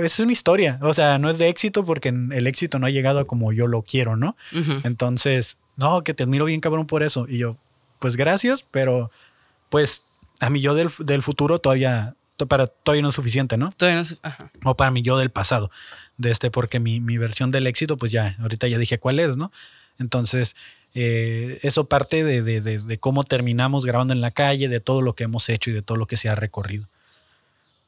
es una historia. O sea, no es de éxito porque el éxito no ha llegado como yo lo quiero, ¿no? Entonces, no, que te admiro bien cabrón por eso. Y yo, pues gracias, pero pues a mi yo del, del futuro todavía, to- para, todavía no es suficiente, ¿no? Todavía no ajá. O para mi yo del pasado. De este, porque mi, mi versión del éxito, pues ya, ahorita ya dije cuál es, ¿no? Entonces, eh, eso parte de, de- de- de cómo terminamos grabando en la calle, de todo lo que hemos hecho y de todo lo que se ha recorrido.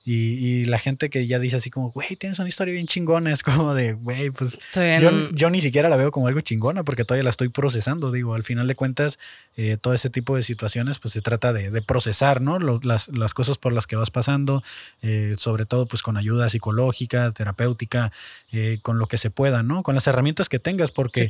Y, y la gente que ya dice así como, güey, tienes una historia bien chingona, es como de, güey, pues yo, yo ni siquiera la veo como algo chingona porque todavía la estoy procesando. Digo, al final de cuentas, eh, todo ese tipo de situaciones, pues se trata de, de procesar, ¿no? Lo- las, las cosas por las que vas pasando, eh, sobre todo pues con ayuda psicológica, terapéutica, eh, con lo que se pueda, ¿no? Con las herramientas que tengas, porque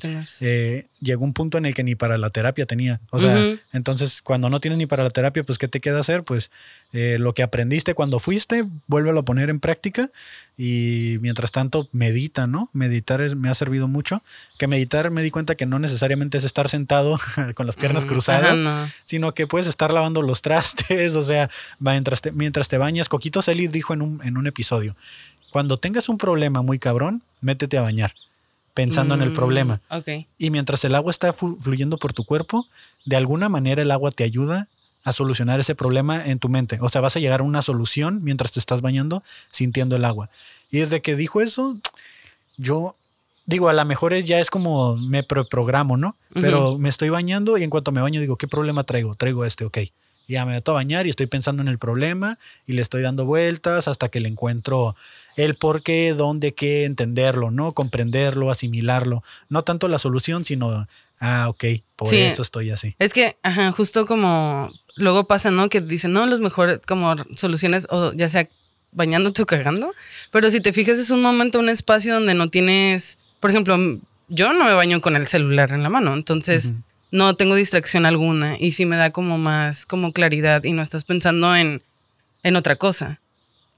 eh, llegó un punto en el que ni para la terapia tenía. O sea, entonces cuando no tienes ni para la terapia, pues ¿qué te queda hacer? Pues eh, lo que aprendiste cuando fuiste, vuélvelo a poner en práctica y mientras tanto medita, ¿no? Meditar es- me ha servido mucho. Que meditar me di cuenta que no necesariamente es estar sentado con las piernas Mm, cruzadas, no. sino que puedes estar lavando los trastes, o sea, mientras te, mientras te bañas. Coquito Celis dijo en un, en un episodio, cuando tengas un problema muy cabrón, métete a bañar, pensando en el Mm, problema. Y mientras el agua está flu- fluyendo por tu cuerpo, de alguna manera el agua te ayuda a solucionar ese problema en tu mente. O sea, vas a llegar a una solución mientras te estás bañando sintiendo el agua. Y desde que dijo eso, yo digo, a lo mejor ya es como me pro- programo, ¿no? Pero me estoy bañando y en cuanto me baño digo, ¿qué problema traigo? Traigo este, ok. Ya me meto a bañar y estoy pensando en el problema y le estoy dando vueltas hasta que le encuentro el por qué, dónde, qué, entenderlo, ¿no? Comprenderlo, asimilarlo. No tanto la solución, sino, ah, ok, por Sí. eso estoy así. Es que, ajá, justo como luego pasa, ¿no? Que dicen, no, los mejores como soluciones, o ya sea bañándote o cagando, pero si te fijas es un momento, un espacio donde no tienes, por ejemplo, yo no me baño con el celular en la mano, entonces Ujú. no tengo distracción alguna y sí me da como más, como claridad y no estás pensando en, en otra cosa.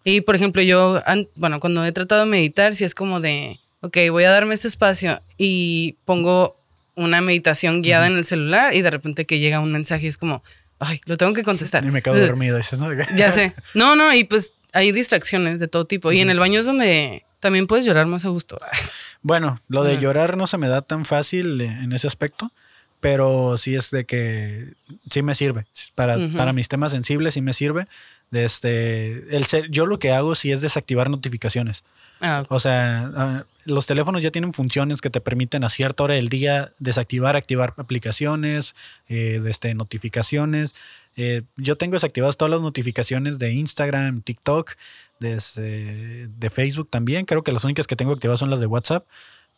Y por ejemplo, yo, bueno, cuando he tratado de meditar, sí es como de, ok, voy a darme este espacio y pongo una meditación guiada en el celular y de repente que llega un mensaje y es como, ay, lo tengo que contestar. Y me quedo dormido. Dices, ¿no? Ya sé. No, no, y pues hay distracciones de todo tipo. Y en el baño es donde también puedes llorar más a gusto. Bueno, lo de Ajá. llorar no se me da tan fácil eh, en ese aspecto, pero sí es de que sí me sirve. Para, para mis temas sensibles sí me sirve. De este, el ser- yo lo que hago sí es desactivar notificaciones. Ah, O sea, ah, los teléfonos ya tienen funciones que te permiten a cierta hora del día desactivar, activar aplicaciones, eh, este, notificaciones. Eh, yo tengo desactivadas todas las notificaciones de Instagram, TikTok, de, este, de Facebook también. Creo que las únicas que tengo activadas son las de WhatsApp.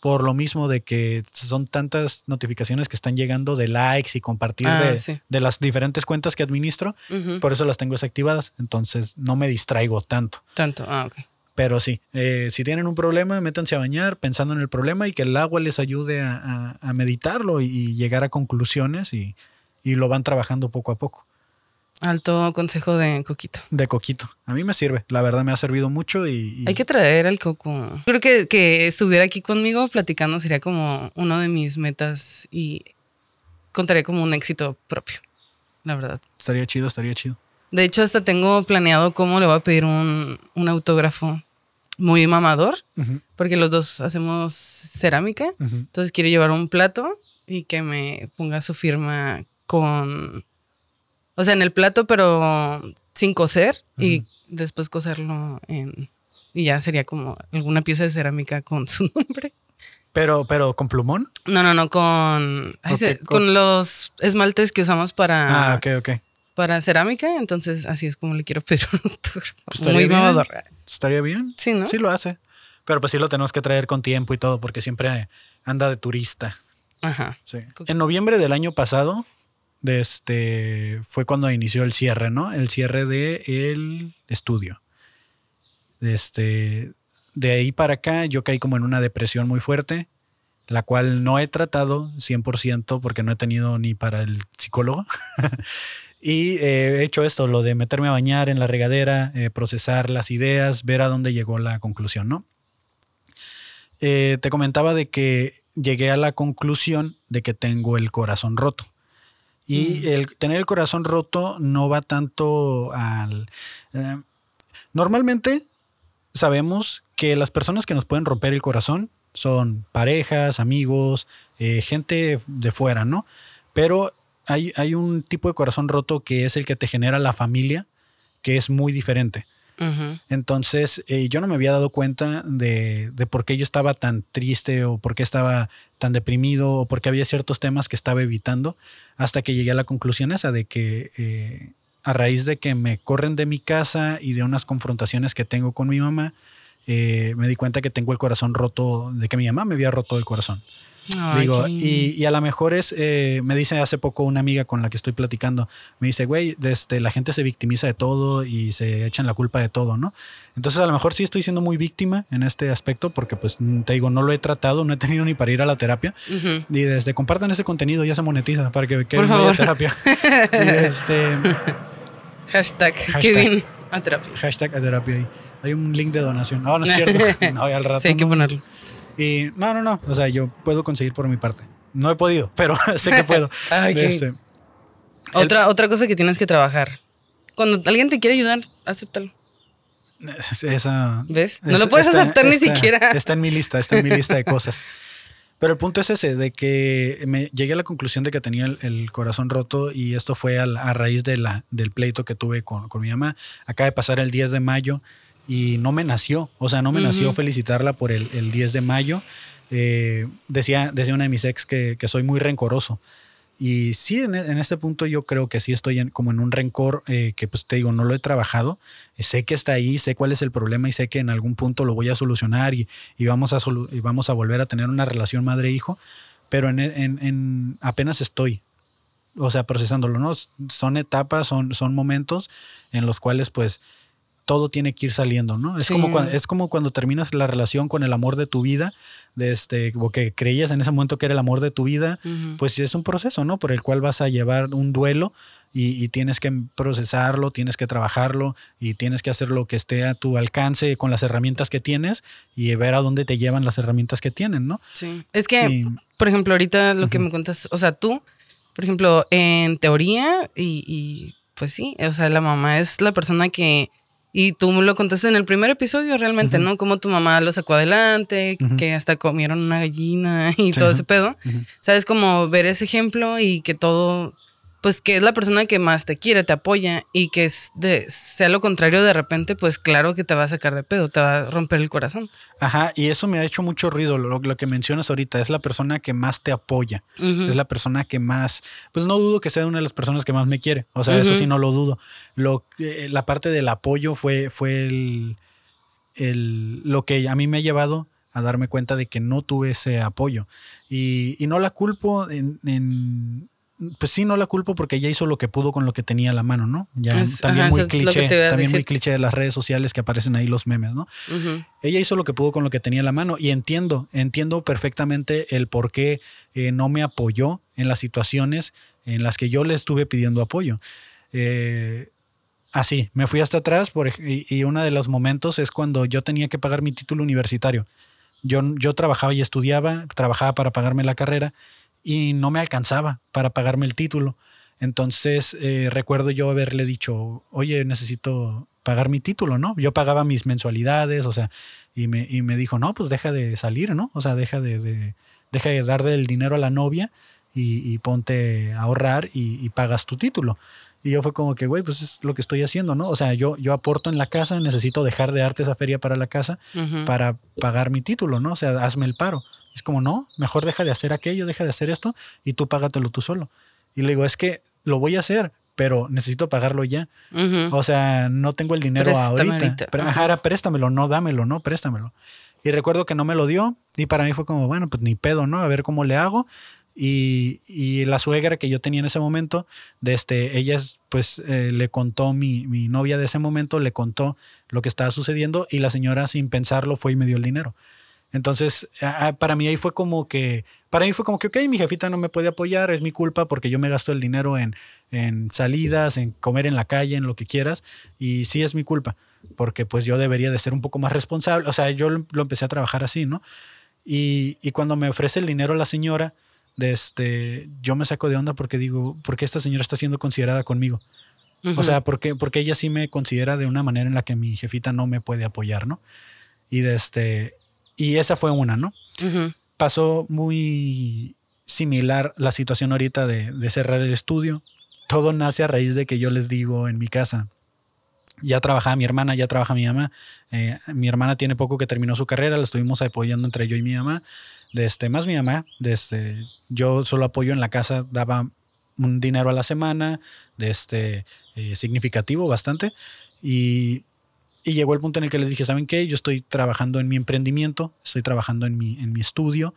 por lo mismo de que son tantas notificaciones que están llegando de likes y compartir Ah, de, sí. de las diferentes cuentas que administro. Por eso las tengo desactivadas. Entonces no me distraigo tanto. Tanto. Ah, ok. Pero sí, eh, si tienen un problema, métanse a bañar pensando en el problema y que el agua les ayude a, a- a meditarlo y, y llegar a conclusiones y, y lo van trabajando poco a poco. Alto consejo de Coquito. De coquito. A mí me sirve. La verdad me ha servido mucho y, y- Hay que traer al Coco. Creo que, que estuviera aquí conmigo platicando sería como uno de mis metas y contaría como un éxito propio, la verdad. estaría chido, estaría chido. De hecho, hasta tengo planeado cómo le voy a pedir un, un autógrafo muy mamador, porque los dos hacemos cerámica. Entonces quiero llevar un plato y que me ponga su firma con... O sea, en el plato, pero sin coser y después coserlo en... Y ya sería como alguna pieza de cerámica con su nombre. Pero, pero con plumón. No, no, no, con... ay, Ok, se- con- con los esmaltes que usamos para, Ah, ok, ok. Para cerámica. Entonces, así es como le quiero pedir un autógrafo. Pues estaría Muy bien. mamador. Estaría bien. Sí, ¿no? Sí lo hace. Pero pues sí lo tenemos que traer con tiempo y todo porque siempre anda de turista. Ajá. Sí. En noviembre del año pasado, de este, fue cuando inició el cierre, ¿no? El cierre del el estudio. De este, de ahí para acá yo caí como en una depresión muy fuerte, la cual no he tratado 100% porque no he tenido ni para el psicólogo. y eh, he hecho esto, lo de meterme a bañar en la regadera, eh, procesar las ideas, ver a dónde llegó la conclusión, ¿no? Eh, te comentaba de que llegué a la conclusión de que tengo el corazón roto. Y Mm. el tener el corazón roto no va tanto al... normalmente sabemos que las personas que nos pueden romper el corazón son parejas, amigos, gente de fuera, ¿no? Pero hay, hay un tipo de corazón roto que es el que te genera la familia, que es muy diferente. Entonces, eh, yo no me había dado cuenta de, de por qué yo estaba tan triste o por qué estaba tan deprimido o por qué había ciertos temas que estaba evitando hasta que llegué a la conclusión esa de que eh, a raíz de que me corren de mi casa y de unas confrontaciones que tengo con mi mamá, eh, me di cuenta que tengo el corazón roto, de que mi mamá me había roto el corazón. Ay, Digo, y, y a lo mejor es, eh, me dice hace poco una amiga con la que estoy platicando, me dice, güey, desde la gente se victimiza de todo y se echan la culpa de todo, ¿no? Entonces a lo mejor sí estoy siendo muy víctima en este aspecto porque pues mm, te digo, no lo he tratado, no he tenido ni para ir a la terapia. Y desde compartan ese contenido, ya se monetiza para que, que Por vaya a terapia. y este, Hashtag, Hashtag. Kevin a terapia. hashtag a terapia. Hay un link de donación. No, no es cierto. No, al rato. Sí, hay que no. Y no, no, no. O sea, yo puedo conseguir por mi parte. No he podido, pero sé que puedo. Ay, este, Otra, otra cosa que tienes que trabajar. Cuando alguien te quiere ayudar, acéptalo. esa, ¿Ves? No lo puedes aceptar ni siquiera. Está en mi lista, está en mi lista de cosas. Pero el punto es ese, de que me llegué a la conclusión de que tenía el, el corazón roto y esto fue a, a raíz de la, del pleito que tuve con, con mi mamá. Acaba de pasar el 10 de mayo y no me nació, o sea, no me nació Ujú. felicitarla por el, el 10 de mayo. Eh, decía, decía una de mis ex que, que soy muy rencoroso. Y sí, en, en este punto yo creo que sí estoy en- como en un rencor eh, que pues te digo, no lo he trabajado. Sé que está ahí, sé cuál es el problema y sé que en algún punto lo voy a solucionar y, y vamos, a solu- y vamos a volver a tener una relación madre-hijo, pero en, en- en- apenas estoy, o sea, procesándolo, ¿no? Son etapas, son, son momentos en los cuales pues todo tiene que ir saliendo, ¿no? Es, Sí. como cuando, es como cuando terminas la relación con el amor de tu vida, de este, o que creías en ese momento que era el amor de tu vida, Ujú. pues es un proceso, ¿no? Por el cual vas a llevar un duelo y, y tienes que procesarlo, tienes que trabajarlo y tienes que hacer lo que esté a tu alcance con las herramientas que tienes y ver a dónde te llevan las herramientas que tienen, ¿no? Sí. Es que, Y- por ejemplo, ahorita lo que me cuentas, o sea, tú, por ejemplo, en teoría, y, y, pues sí, o sea, la mamá es la persona que, y tú lo contaste en el primer episodio realmente. ¿no? Cómo tu mamá lo sacó adelante, que hasta comieron una gallina y Sí, todo ese pedo. ¿Sabes? Como ver ese ejemplo y que todo, pues que es la persona que más te quiere, te apoya y que es de, sea lo contrario de repente, pues claro que te va a sacar de pedo, te va a romper el corazón. Ajá, y eso me ha hecho mucho ruido, lo, lo que mencionas ahorita, es la persona que más te apoya, es la persona que más, pues no dudo que sea una de las personas que más me quiere, o sea, eso sí no lo dudo. Lo, eh, la parte del apoyo fue, fue el, el- lo que a mí me ha llevado a darme cuenta de que no tuve ese apoyo. Y, y no la culpo en, en, Pues sí, no la culpo porque ella hizo lo que pudo con lo que tenía a la mano, ¿no? Ya Es- también ajá, muy cliché, también muy cliché de las redes sociales que aparecen ahí los memes, ¿no? Ella hizo lo que pudo con lo que tenía a la mano y entiendo, entiendo perfectamente el por qué eh, no me apoyó en las situaciones en las que yo le estuve pidiendo apoyo. Eh, así, me fui hasta atrás por, y uno de los momentos es cuando yo tenía que pagar mi título universitario. Yo, yo trabajaba y estudiaba, trabajaba para pagarme la carrera y no me alcanzaba para pagarme el título. Entonces eh, recuerdo yo haberle dicho, oye, necesito pagar mi título, ¿no? Yo pagaba mis mensualidades, o sea, y me, y me dijo, no, pues deja de salir, ¿no? O sea, deja de, de- deja de darle el dinero a la novia y, y ponte a ahorrar y, y pagas tu título. Y yo fue como que, güey, pues es lo que estoy haciendo, ¿no? O sea, yo, yo aporto en la casa, necesito dejar de darte esa feria para la casa para pagar mi título, ¿no? O sea, hazme el paro. Es como, no, mejor deja de hacer aquello, deja de hacer esto y tú págatelo tú solo. Y le digo, es que lo voy a hacer, pero necesito pagarlo ya. O sea, no tengo el dinero Préstame ahorita. Pero, ajá, era préstamelo, no dámelo, no, préstamelo. Y recuerdo que no me lo dio y para mí fue como, bueno, pues ni pedo, ¿no? A ver cómo le hago. Y, y la suegra que yo tenía en ese momento, de este, ella es, pues eh, le contó, mi, mi novia de ese momento le contó lo que estaba sucediendo y la señora sin pensarlo fue y me dio el dinero. Entonces, para mí ahí fue como que, para mí fue como que, ok, mi jefita no me puede apoyar, es mi culpa porque yo me gasto el dinero en, en salidas, en comer en la calle, en lo que quieras, y sí es mi culpa, porque pues yo debería de ser un poco más responsable, o sea, yo lo, lo empecé a trabajar así, ¿no? Y, y cuando me ofrece el dinero la señora, de este, yo me saco de onda porque digo, ¿por qué esta señora está siendo considerada conmigo? Ujú. O sea, porque, porque ella sí me considera de una manera en la que mi jefita no me puede apoyar, ¿no? Y de este, y esa fue una, ¿no? Pasó muy similar la situación ahorita de, de cerrar el estudio. Todo nace a raíz de que yo les digo en mi casa, ya trabajaba mi hermana, ya trabaja mi mamá. Eh, mi hermana tiene poco que terminó su carrera, la estuvimos apoyando entre yo y mi mamá. Desde, más mi mamá, desde, yo solo apoyo en la casa, daba un dinero a la semana, de este, eh, significativo bastante. Y, y llegó el punto en el que les dije, ¿saben qué? Yo estoy trabajando en mi emprendimiento, estoy trabajando en mi, en mi estudio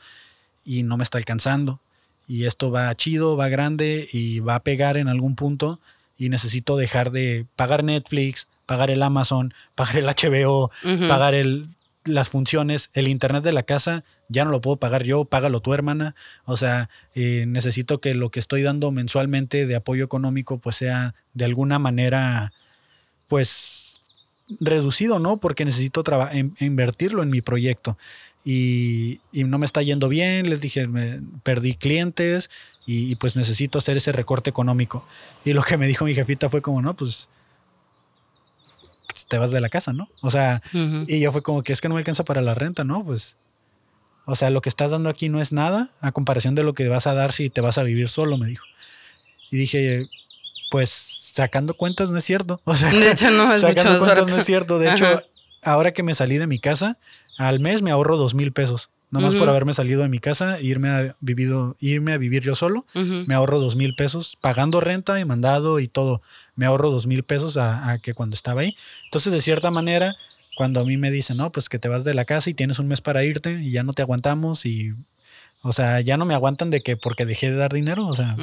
y no me está alcanzando. Y esto va chido, va grande y va a pegar en algún punto y necesito dejar de pagar Netflix, pagar el Amazon, pagar el HBO, pagar el, las funciones, el internet de la casa, ya no lo puedo pagar yo, págalo tu hermana. O sea, eh, necesito que lo que estoy dando mensualmente de apoyo económico pues sea de alguna manera pues reducido, ¿no? Porque necesito in- invertirlo en mi proyecto. Y, y no me está yendo bien, les dije, me perdí clientes y, y pues necesito hacer ese recorte económico. Y lo que me dijo mi jefita fue como, no, pues te vas de la casa, ¿no? O sea, y yo fue como que es que no me alcanza para la renta, ¿no? Pues, o sea, lo que estás dando aquí no es nada a comparación de lo que vas a dar si te vas a vivir solo, me dijo. Y dije, pues, sacando cuentas no es cierto. O sea, De hecho, no, es sacando cuentas barato. no es cierto. De hecho, ahora que me salí de mi casa, al mes me ahorro dos mil pesos. Nomás por Ujú. haberme salido de mi casa e irme a, vivido, irme a vivir yo solo me ahorro dos mil pesos pagando renta y mandado y todo. Me ahorro dos mil pesos a, a que cuando estaba ahí. Entonces, de cierta manera, cuando a mí me dicen, no, pues que te vas de la casa y tienes un mes para irte y ya no te aguantamos y, o sea, ya no me aguantan de que porque dejé de dar dinero, o sea.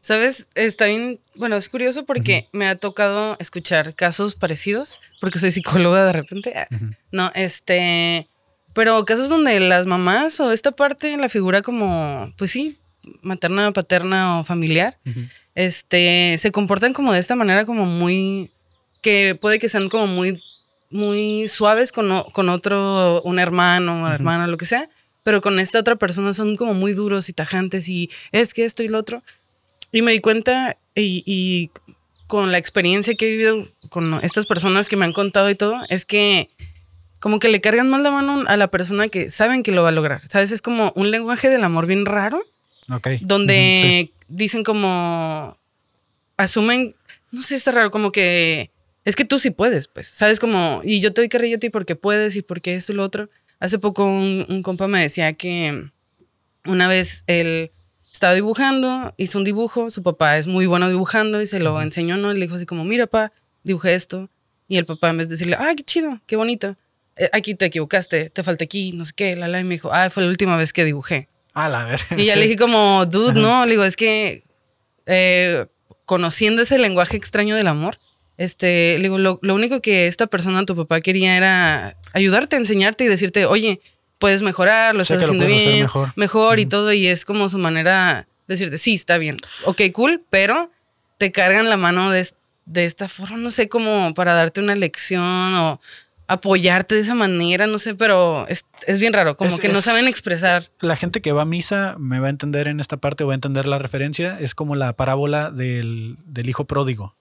¿Sabes? Está bien, bueno, es curioso porque me ha tocado escuchar casos parecidos, porque soy psicóloga de repente. Ah. No, este, pero casos donde las mamás o esta parte, la figura como, pues sí, materna, paterna o familiar, este, se comportan como de esta manera como muy, que puede que sean como muy, muy suaves con, con otro, un hermano Ujú. hermana, lo que sea, pero con esta otra persona son como muy duros y tajantes y es que esto y lo otro. Y me di cuenta y, y con la experiencia que he vivido con estas personas que me han contado y todo, es que como que le cargan más la mano a la persona que saben que lo va a lograr. ¿Sabes? Es como un lenguaje del amor bien raro ok. donde dicen como asumen, no sé, está raro, como que es que tú sí puedes, pues, sabes como, y yo te doy carrilla a ti porque puedes y porque esto y lo otro. Hace poco un, un compa me decía que una vez él estaba dibujando, hizo un dibujo, su papá es muy bueno dibujando y se lo enseñó, ¿no? Y le dijo así como, mira, pa, dibujé esto. Y el papá en vez de decirle, ay, qué chido, qué bonito, eh, aquí te equivocaste, te falta aquí, no sé qué, la la, y me dijo, ah, fue la última vez que dibujé. Ah, la ver. Y ya le dije como, dude, no, le digo, es que eh, conociendo ese lenguaje extraño del amor, este, le digo, lo, lo, único que esta persona, tu papá, quería era ayudarte, enseñarte y decirte, oye, puedes mejorar, lo estás haciendo bien, mejor, mejor y todo, y es como su manera de decirte, sí, está bien, ok, cool, pero te cargan la mano de, de esta forma, no sé, como para darte una lección o apoyarte de esa manera, no sé, pero es, es bien raro, como que no saben expresar. La gente que va a misa me va a entender en esta parte, va a entender la referencia, es como la parábola del, del hijo pródigo.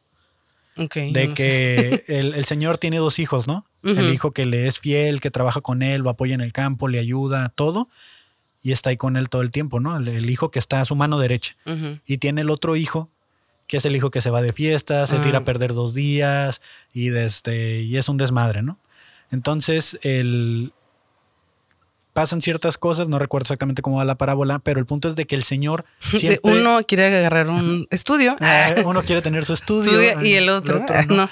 Okay, de que el, el, señor tiene dos hijos, ¿no? El hijo que le es fiel, que trabaja con él, lo apoya en el campo, le ayuda, todo, y está ahí con él todo el tiempo, ¿no? El, hijo que está a su mano derecha. Y tiene el otro hijo que es el hijo que se va de fiesta, se tira a ah. perder dos días y, este, y es un desmadre, ¿no? Entonces, el, pasan ciertas cosas, no recuerdo exactamente cómo va la parábola, pero el punto es de que el Señor siempre... Uno quiere agarrar un estudio. Ah, uno quiere tener su estudio. y el otro, no.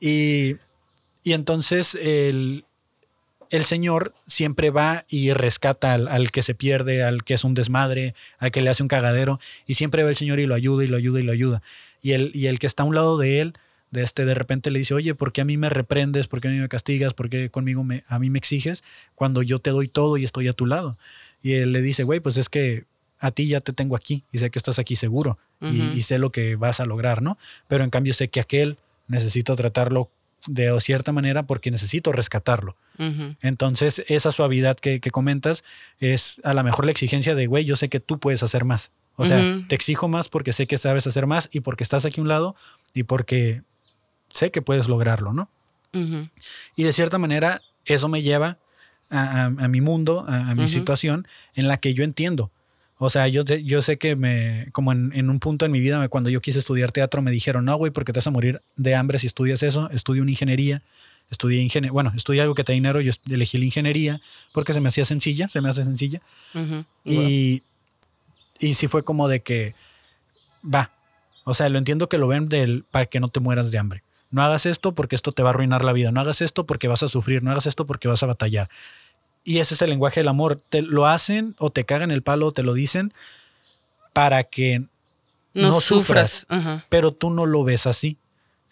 Y, y, entonces el, el, Señor siempre va y rescata al, al, que se pierde, al que es un desmadre, al que le hace un cagadero, y siempre va el Señor y lo ayuda y lo ayuda y lo ayuda. Y el, y el que está a un lado de él de este de repente le dice, oye, ¿por qué a mí me reprendes? ¿Por qué a mí me castigas? ¿Por qué conmigo me, a mí me exiges cuando yo te doy todo y estoy a tu lado? Y él le dice, güey, pues es que a ti ya te tengo aquí y sé que estás aquí seguro y, sé lo que vas a lograr, ¿no? Pero en cambio sé que aquel necesito tratarlo de cierta manera porque necesito rescatarlo. Entonces, esa suavidad que, que, comentas es a lo mejor la exigencia de, güey, yo sé que tú puedes hacer más. O sea, te exijo más porque sé que sabes hacer más y porque estás aquí a un lado y porque sé que puedes lograrlo, ¿no? Y de cierta manera, eso me lleva a, mi mundo, a, mi situación en la que yo entiendo. O sea, yo, yo sé que me, como en, un punto en mi vida, cuando yo quise estudiar teatro, me dijeron, no, güey, porque te vas a morir de hambre si estudias eso, estudio una ingeniería, estudié ingeniería, bueno, estudié algo que te dinero, yo elegí la ingeniería porque se me hacía sencilla, se me hace sencilla. Y, y sí fue como de que, va, o sea, lo entiendo que lo ven del, para que no te mueras de hambre. No hagas esto porque esto te va a arruinar la vida. No hagas esto porque vas a sufrir. No hagas esto porque vas a batallar. Y ese es el lenguaje del amor. Te lo hacen o te cagan el palo o te lo dicen para que no, sufras. Pero tú no lo ves así.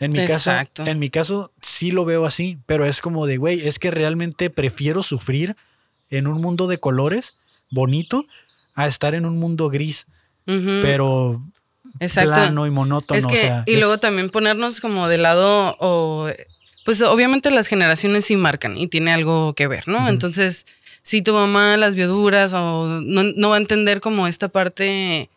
En mi caso, en mi caso sí lo veo así, pero es como de, güey, es que realmente prefiero sufrir en un mundo de colores bonito a estar en un mundo gris. Pero Exacto. plano y monótono. y luego también ponernos como de lado o pues obviamente las generaciones sí marcan y tiene algo que ver, ¿no? Entonces, si tu mamá las vio duras o no, va a entender como esta parte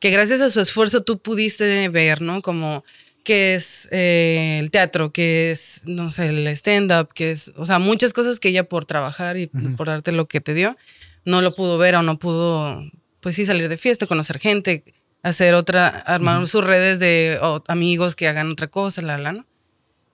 que gracias a su esfuerzo tú pudiste ver, ¿no? Como que es eh, el teatro, que es, no sé, el stand-up, que es, o sea, muchas cosas que ella por trabajar y por darte lo que te dio, no lo pudo ver o no pudo, pues sí, salir de fiesta, conocer gente, hacer otra, armar sus redes de amigos que hagan otra cosa, la, la, ¿no?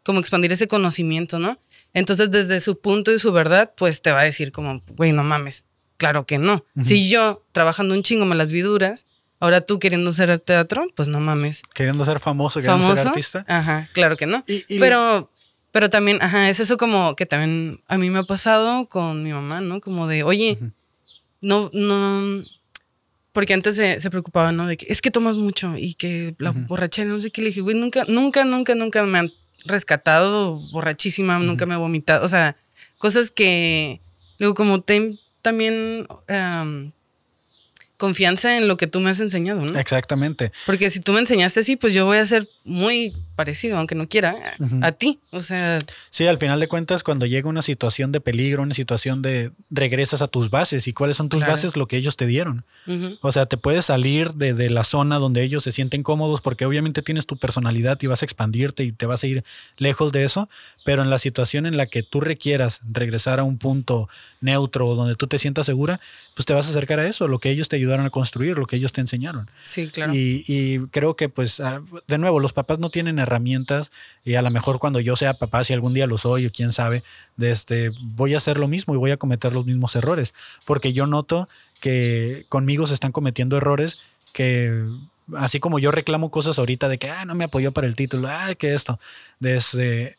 Como expandir ese conocimiento, ¿no? Entonces, desde su punto y su verdad, pues te va a decir como, güey, no mames, claro que no. Si yo, trabajando un chingo, me las vi duras, ahora tú queriendo ser teatro, pues no mames. Queriendo ser famoso, queriendo ser artista. Ajá, claro que no. pero, pero también, ajá, es eso como que también a mí me ha pasado con mi mamá, ¿no? Como de, oye, no, no, porque antes se, se, preocupaba, ¿no? De que es que tomas mucho y que la borrachera, no sé qué. Le dije, güey, nunca, nunca, nunca, nunca me han rescatado borrachísima, nunca me he vomitado. O sea, cosas que, luego, como ten también confianza en lo que tú me has enseñado, ¿no? Exactamente. Porque si tú me enseñaste así, pues yo voy a ser muy parecido, aunque no quiera, a ti. O sea. Sí, al final de cuentas, cuando llega una situación de peligro, una situación de regresas a tus bases. ¿Y cuáles son tus bases? Lo que ellos te dieron. O sea, te puedes salir de, de, la zona donde ellos se sienten cómodos, porque obviamente tienes tu personalidad y vas a expandirte y te vas a ir lejos de eso. Pero en la situación en la que tú requieras regresar a un punto neutro donde tú te sientas segura, pues te vas a acercar a eso, lo que ellos te ayudaron a construir, lo que ellos te enseñaron. Sí, claro. Y, y creo que, pues, ah, de nuevo, los papás no tienen herramientas y a lo mejor cuando yo sea papá, si algún día lo soy o quién sabe, de este, voy a hacer lo mismo y voy a cometer los mismos errores, porque yo noto que conmigo se están cometiendo errores que así como yo reclamo cosas ahorita de que ah, no me apoyó para el título, ah, que esto, desde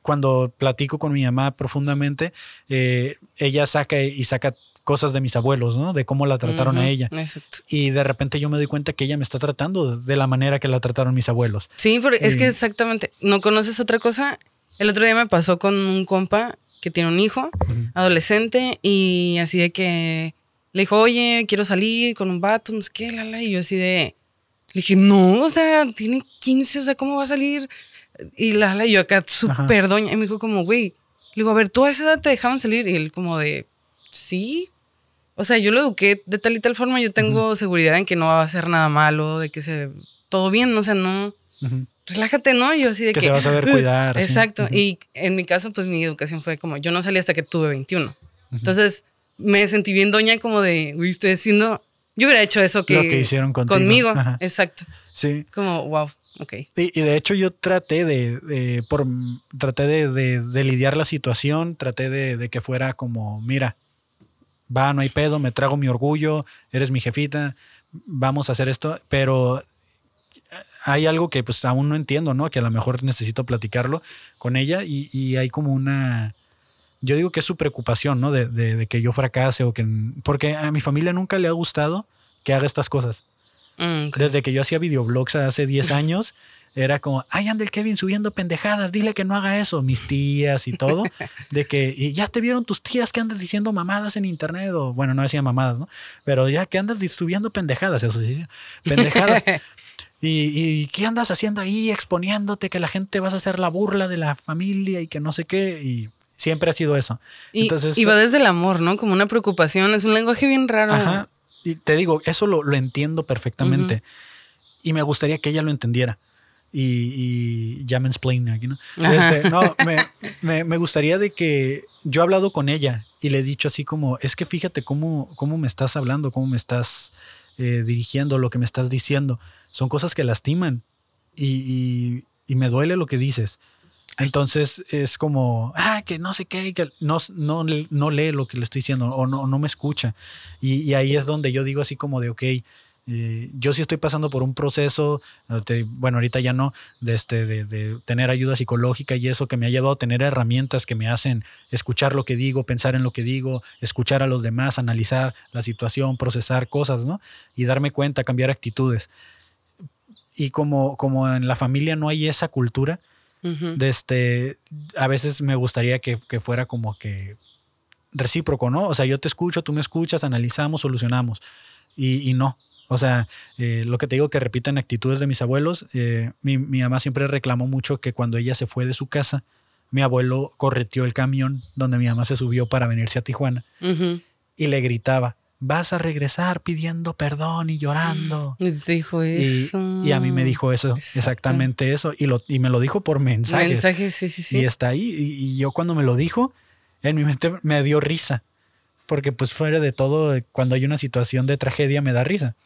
cuando platico con mi mamá profundamente, eh, ella saca y saca cosas de mis abuelos, ¿no? De cómo la trataron a ella. Exacto. Y de repente yo me doy cuenta que ella me está tratando de la manera que la trataron mis abuelos. Sí, pero es que exactamente, ¿no conoces otra cosa? El otro día me pasó con un compa que tiene un hijo, adolescente, y así de que le dijo, oye, quiero salir con un vato, no sé qué, la, la, y yo así de, le dije, no, o sea, tiene 15, o sea, ¿cómo va a salir? Y la, la, y yo acá súper doña, y me dijo como, güey, le digo, a ver, ¿tú a esa edad te dejaban salir? Y él como de, sí. O sea, yo lo eduqué de tal y tal forma, yo tengo seguridad en que no va a hacer nada malo, de que se, todo bien, o sea, no, relájate, ¿no? Yo así de Que que... se va a saber cuidar. Exacto. Y en mi caso, pues mi educación fue como, yo no salí hasta que tuve 21. Entonces, me sentí bien doña como de, uy, estoy haciendo... Yo hubiera hecho eso que... Lo que hicieron contigo. Conmigo, Ajá. exacto. Sí. Como, wow, ok. Y, y de hecho yo traté de, de- por, traté de, de- de lidiar la situación, traté de, de que fuera como, mira, va, no hay pedo, me trago mi orgullo, eres mi jefita, vamos a hacer esto, pero hay algo que pues aún no entiendo, ¿no? Que a lo mejor necesito platicarlo con ella y, y hay como una... Yo digo que es su preocupación, ¿no? De, de- de que yo fracase o que... Porque a mi familia nunca le ha gustado que haga estas cosas. Mm. Desde que yo hacía videoblogs hace 10 años, era como, ay, anda el Kevin subiendo pendejadas, dile que no haga eso. Mis tías y todo, de que, y ya te vieron tus tías que andas diciendo mamadas en internet, o bueno, no decían mamadas, ¿no? Pero ya que andas subiendo pendejadas, eso sí, pendejadas. Y, y qué andas haciendo ahí, exponiéndote, que la gente vas a hacer la burla de la familia y que no sé qué, y siempre ha sido eso. Y, Entonces, y va desde el amor, ¿no? Como una preocupación. Es un lenguaje bien raro. Ajá. Y te digo, eso lo, lo entiendo perfectamente. Y me gustaría que ella lo entendiera. Y, y ya me explain aquí, ¿no? Este, no, me, me- me gustaría de que yo he hablado con ella y le he dicho así como, es que fíjate cómo, cómo me estás hablando, cómo me estás eh, dirigiendo, lo que me estás diciendo. Son cosas que lastiman y, y- y me duele lo que dices. Entonces es como, ah, que no sé qué, que no, no, no lee lo que le estoy diciendo o no, no me escucha. Y, y ahí es donde yo digo así como de, ok, eh, yo sí estoy pasando por un proceso, te- bueno, ahorita ya no, de, este, de, de tener ayuda psicológica y eso que me ha llevado a tener herramientas que me hacen escuchar lo que digo, pensar en lo que digo, escuchar a los demás, analizar la situación, procesar cosas, ¿no? Y darme cuenta, cambiar actitudes. Y como, como en la familia no hay esa cultura, Ujú. de este, a veces me gustaría que, que fuera como que recíproco, ¿no? O sea, yo te escucho, tú me escuchas, analizamos, solucionamos. Y, y no. O sea, eh, lo que te digo que repiten actitudes de mis abuelos, eh, mi, mi mamá siempre reclamó mucho que cuando ella se fue de su casa, mi abuelo correteó el camión donde mi mamá se subió para venirse a Tijuana y le gritaba, vas a regresar pidiendo perdón y llorando. Y te dijo Y, eso. y a mí me dijo eso, Exacto. exactamente eso, y, lo, y me lo dijo por mensaje. Mensaje, sí, sí, sí. Y está ahí. Y, y yo cuando me lo dijo, en mi mente me dio risa. Porque pues fuera de todo, cuando hay una situación de tragedia me da risa.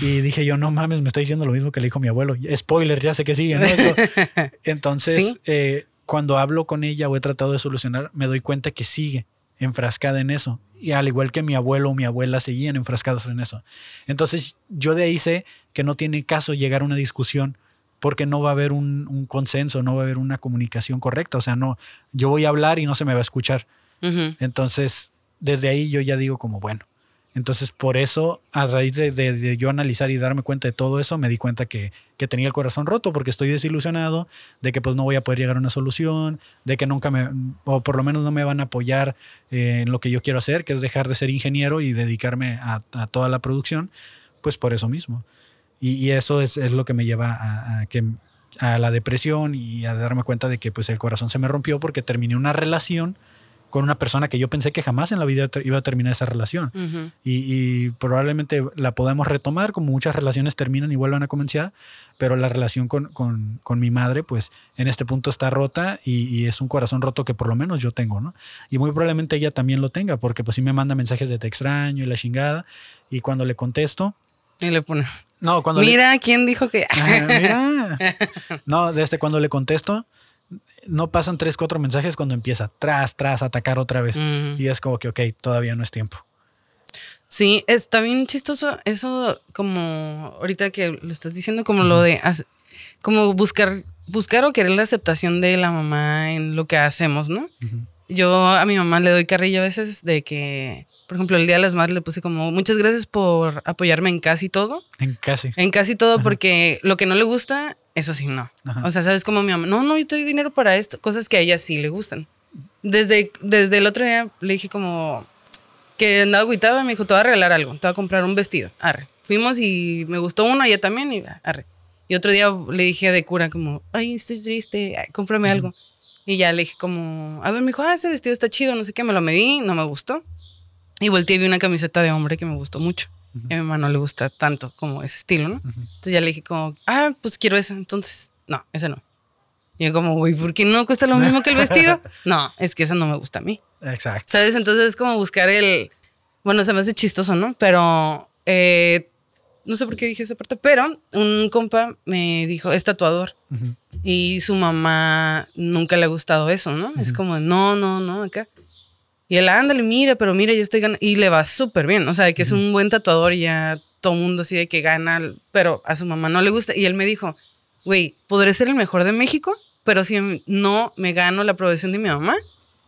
Y dije yo, no mames, me está diciendo lo mismo que le dijo mi abuelo. Spoiler, ya sé que sigue, ¿no? Entonces, Sí. eh, cuando hablo con ella o he tratado de solucionar, me doy cuenta que sigue enfrascada en eso. Y al igual que mi abuelo o mi abuela seguían enfrascados en eso. Entonces, yo de ahí sé que no tiene caso llegar a una discusión porque no va a haber un, un consenso, no va a haber una comunicación correcta. O sea, no, yo voy a hablar y no se me va a escuchar. Entonces, desde ahí yo ya digo como, bueno. Entonces, por eso, a raíz de, yo analizar y darme cuenta de todo eso, me di cuenta que, que tenía el corazón roto porque estoy desilusionado, de que pues no voy a poder llegar a una solución, de que nunca me, o por lo menos no me van a apoyar eh, en lo que yo quiero hacer, que es dejar de ser ingeniero y dedicarme a, toda la producción, pues por eso mismo. Y, y eso es, es lo que me lleva a, a que a la depresión y a darme cuenta de que pues el corazón se me rompió porque terminé una relación con una persona que yo pensé que jamás en la vida iba a terminar esa relación. Y, y probablemente la podemos retomar, como muchas relaciones terminan y vuelvan a comenzar, pero la relación con, con- con mi madre, pues en este punto está rota y, y es un corazón roto que por lo menos yo tengo, ¿no? Y muy probablemente ella también lo tenga, porque pues sí me manda mensajes de te extraño y la chingada, y cuando le contesto, Y le pone. no, cuando le- Mira, ¿quién dijo que.? Ajá, mira. No, desde cuando le contesto, no pasan tres, cuatro mensajes cuando empieza tras, tras, atacar otra vez. Mm. Y es como que, ok, todavía no es tiempo. Sí, está bien chistoso eso, como ahorita que lo estás diciendo, como lo de, como buscar buscar o querer la aceptación de la mamá en lo que hacemos, ¿no? Yo a mi mamá le doy carrilla a veces de que, por ejemplo, el Día de las Madres le puse como, muchas gracias por apoyarme en casi todo. En casi. En casi todo, porque lo que no le gusta, eso sí, no. O sea, ¿sabes cómo mi mamá? No, no, yo te doy dinero para esto. Cosas que a ella sí le gustan. Desde, desde el otro día le dije como que andaba aguitada, me dijo, te voy a regalar algo, te voy a comprar un vestido. Arre. Fuimos y me gustó uno, ella también, y arre. Y otro día le dije de cura como, ay, estoy triste, cómprame algo. Y ya le dije como, a ver, me dijo, ah, ese vestido está chido, no sé qué, me lo medí, no me gustó. Y volteé y vi una camiseta de hombre que me gustó mucho. Y a mi mamá no le gusta tanto como ese estilo, ¿no? Entonces ya le dije como, ah, pues quiero esa. Entonces, no, esa no. Y yo como, güey, ¿por qué no cuesta lo mismo que el vestido? no, es que esa no me gusta a mí. Exacto. ¿Sabes? Entonces es como buscar el, bueno, se me hace chistoso, ¿no? Pero eh, no sé por qué dije esa parte, pero un compa me dijo, es tatuador. Y su mamá nunca le ha gustado eso, ¿no? Es como, no, no, no, acá. Y él, ándale, mira, pero mira, yo estoy ganando. Y le va súper bien. O sea, de que es un buen tatuador y ya todo mundo así de que gana, pero a su mamá no le gusta. Y él me dijo, güey, podré ser el mejor de México, pero si no me gano la aprobación de mi mamá,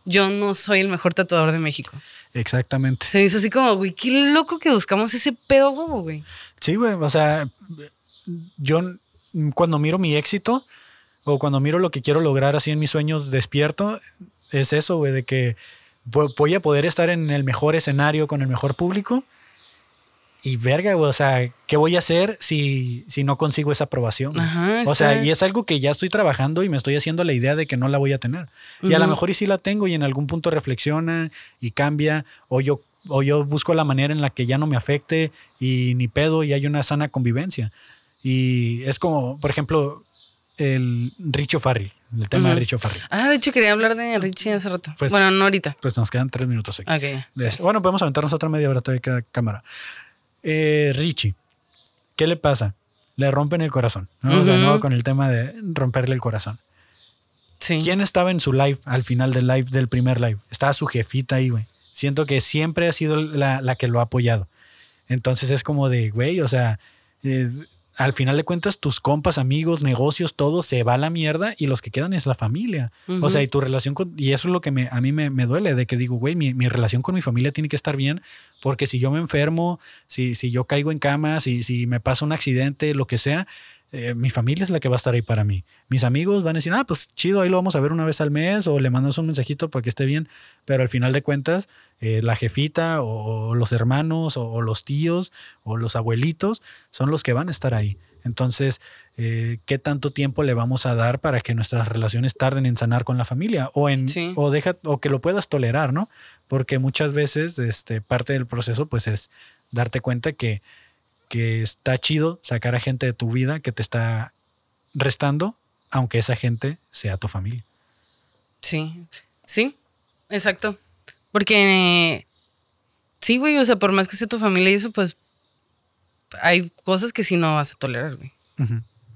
yo no soy el mejor tatuador de México. Exactamente. Se hizo así como, güey, qué loco que buscamos ese pedo, güey. Sí, güey, o sea, yo cuando miro mi éxito o cuando miro lo que quiero lograr así en mis sueños despierto, es eso, güey, de que voy a poder estar en el mejor escenario con el mejor público y verga, o sea, ¿qué voy a hacer si, si no consigo esa aprobación? o sea, y es algo que ya estoy trabajando y me estoy haciendo la idea de que no la voy a tener. Y a lo mejor y sí la tengo y en algún punto reflexiona y cambia, o yo, o yo busco la manera en la que ya no me afecte y ni pedo y hay una sana convivencia. Y es como, por ejemplo, el Richo Farrell, el tema de Richo Farrell. Ah, de hecho quería hablar de Richie hace rato. Pues bueno, no ahorita. Pues nos quedan tres minutos aquí. bueno, podemos aventarnos otra media hora todavía cada cámara. Eh, Richie, ¿qué le pasa? Le rompen el corazón, ¿no? con el tema de romperle el corazón. Sí. ¿Quién estaba en su live al final del live, del primer live? Estaba su jefita ahí, güey. Siento que siempre ha sido la, que lo ha apoyado. Entonces es como de, güey, o sea, eh, al final de cuentas, tus compas, amigos, negocios, todo se va a la mierda y los que quedan es la familia. O sea, y tu relación con. Y eso es lo que me, a mí me, duele, de que digo, güey, mi, mi, relación con mi familia tiene que estar bien, porque si yo me enfermo, si, si yo caigo en cama, si, si me pasa un accidente, lo que sea, eh, mi familia es la que va a estar ahí para mí. Mis amigos van a decir, ah, pues chido, ahí lo vamos a ver una vez al mes o le mandas un mensajito para que esté bien. Pero al final de cuentas, eh, la jefita o, los hermanos o, los tíos o los abuelitos son los que van a estar ahí. Entonces, eh, ¿qué tanto tiempo le vamos a dar para que nuestras relaciones tarden en sanar con la familia o en o deja o que lo puedas tolerar, ¿no? Porque muchas veces este parte del proceso pues es darte cuenta que que está chido sacar a gente de tu vida que te está restando, aunque esa gente sea tu familia. Sí, sí, exacto. Porque sí, güey, o sea, por más que sea tu familia y eso, pues hay cosas que sí no vas a tolerar, güey.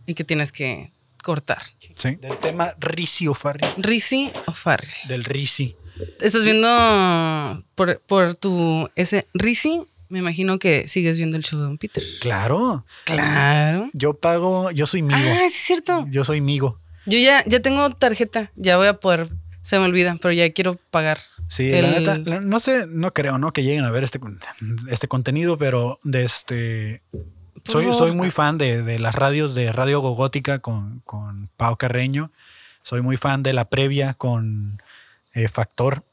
Y que tienes que cortar. Sí. Del tema Risi o Farri. Risi o Farri. Del Risi. ¿Estás viendo por, por tu ese Risi me imagino que sigues viendo el show de Don Peter. Claro. Claro. Yo pago, yo soy migo. Ah, es cierto. Yo soy migo. Yo ya, ya tengo tarjeta, ya voy a poder, se me olvida, pero ya quiero pagar. Sí, la neta, no sé, no creo, ¿no? Que lleguen a ver este, este contenido, pero de este... Soy, soy muy fan de, las radios de Radio Gogótica con, con Pau Carreño. Soy muy fan de la previa con eh, Factor.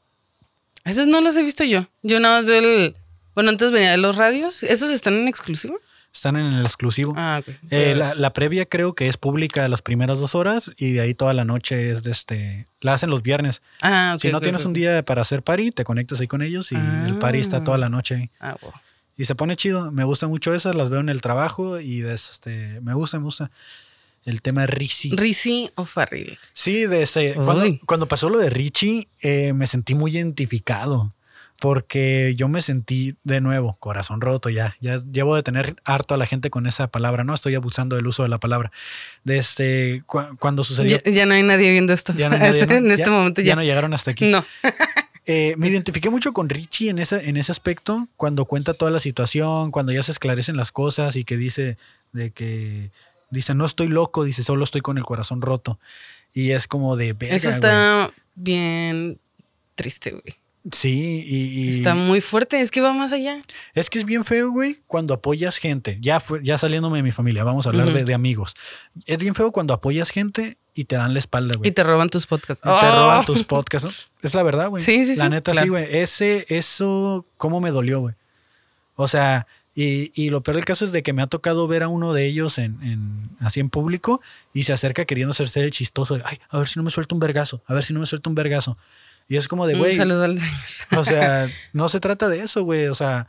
Esos no los he visto yo. Yo nada más veo el, bueno, antes venía de los radios. ¿Esos están en exclusivo? Están en el exclusivo. Ah, ok. Eh, la, previa creo que es pública las primeras dos horas y de ahí toda la noche es de este. La hacen los viernes. Ah, ok. Si no tienes un día para hacer party, te conectas ahí con ellos y el party está toda la noche ahí. Ah, wow. Y se pone chido. Me gusta mucho esas, las veo en el trabajo y este, me gusta, me gusta. El tema de Richie. Richie o Farrell. Sí, de ese, cuando, pasó lo de Richie, eh, me sentí muy identificado porque yo me sentí de nuevo corazón roto ya. Ya llevo de tener harto a la gente con esa palabra, ¿no? Estoy abusando del uso de la palabra. Desde cuando sucedió. Ya, no hay nadie viendo esto. Ya no en este momento ya. ya. no llegaron hasta aquí. No. Eh, me identifiqué mucho con Richie en ese, en ese aspecto, cuando cuenta toda la situación, cuando ya se esclarecen las cosas y que dice de que Dice, no estoy loco, dice, solo estoy con el corazón roto. Y es como de... Eso está bien triste, güey. Sí, y, Está muy fuerte, es que va más allá. Es que es bien feo, güey, cuando apoyas gente. Ya, ya saliéndome de mi familia, vamos a hablar de, de, amigos. Es bien feo cuando apoyas gente y te dan la espalda, güey. Y te roban tus podcasts. Y te roban tus podcasts. Es la verdad, güey. Sí, sí, La sí, neta, claro. sí, güey. Ese, eso, cómo me dolió, güey. O sea, y, y, lo peor del caso es de que me ha tocado ver a uno de ellos en, en, así en público y se acerca queriendo hacerse el chistoso. Ay, a ver si no me suelta un vergazo, a ver si no me suelta un vergazo. Y es como de, güey. Un saludo al O sea, no se trata de eso, güey. O sea,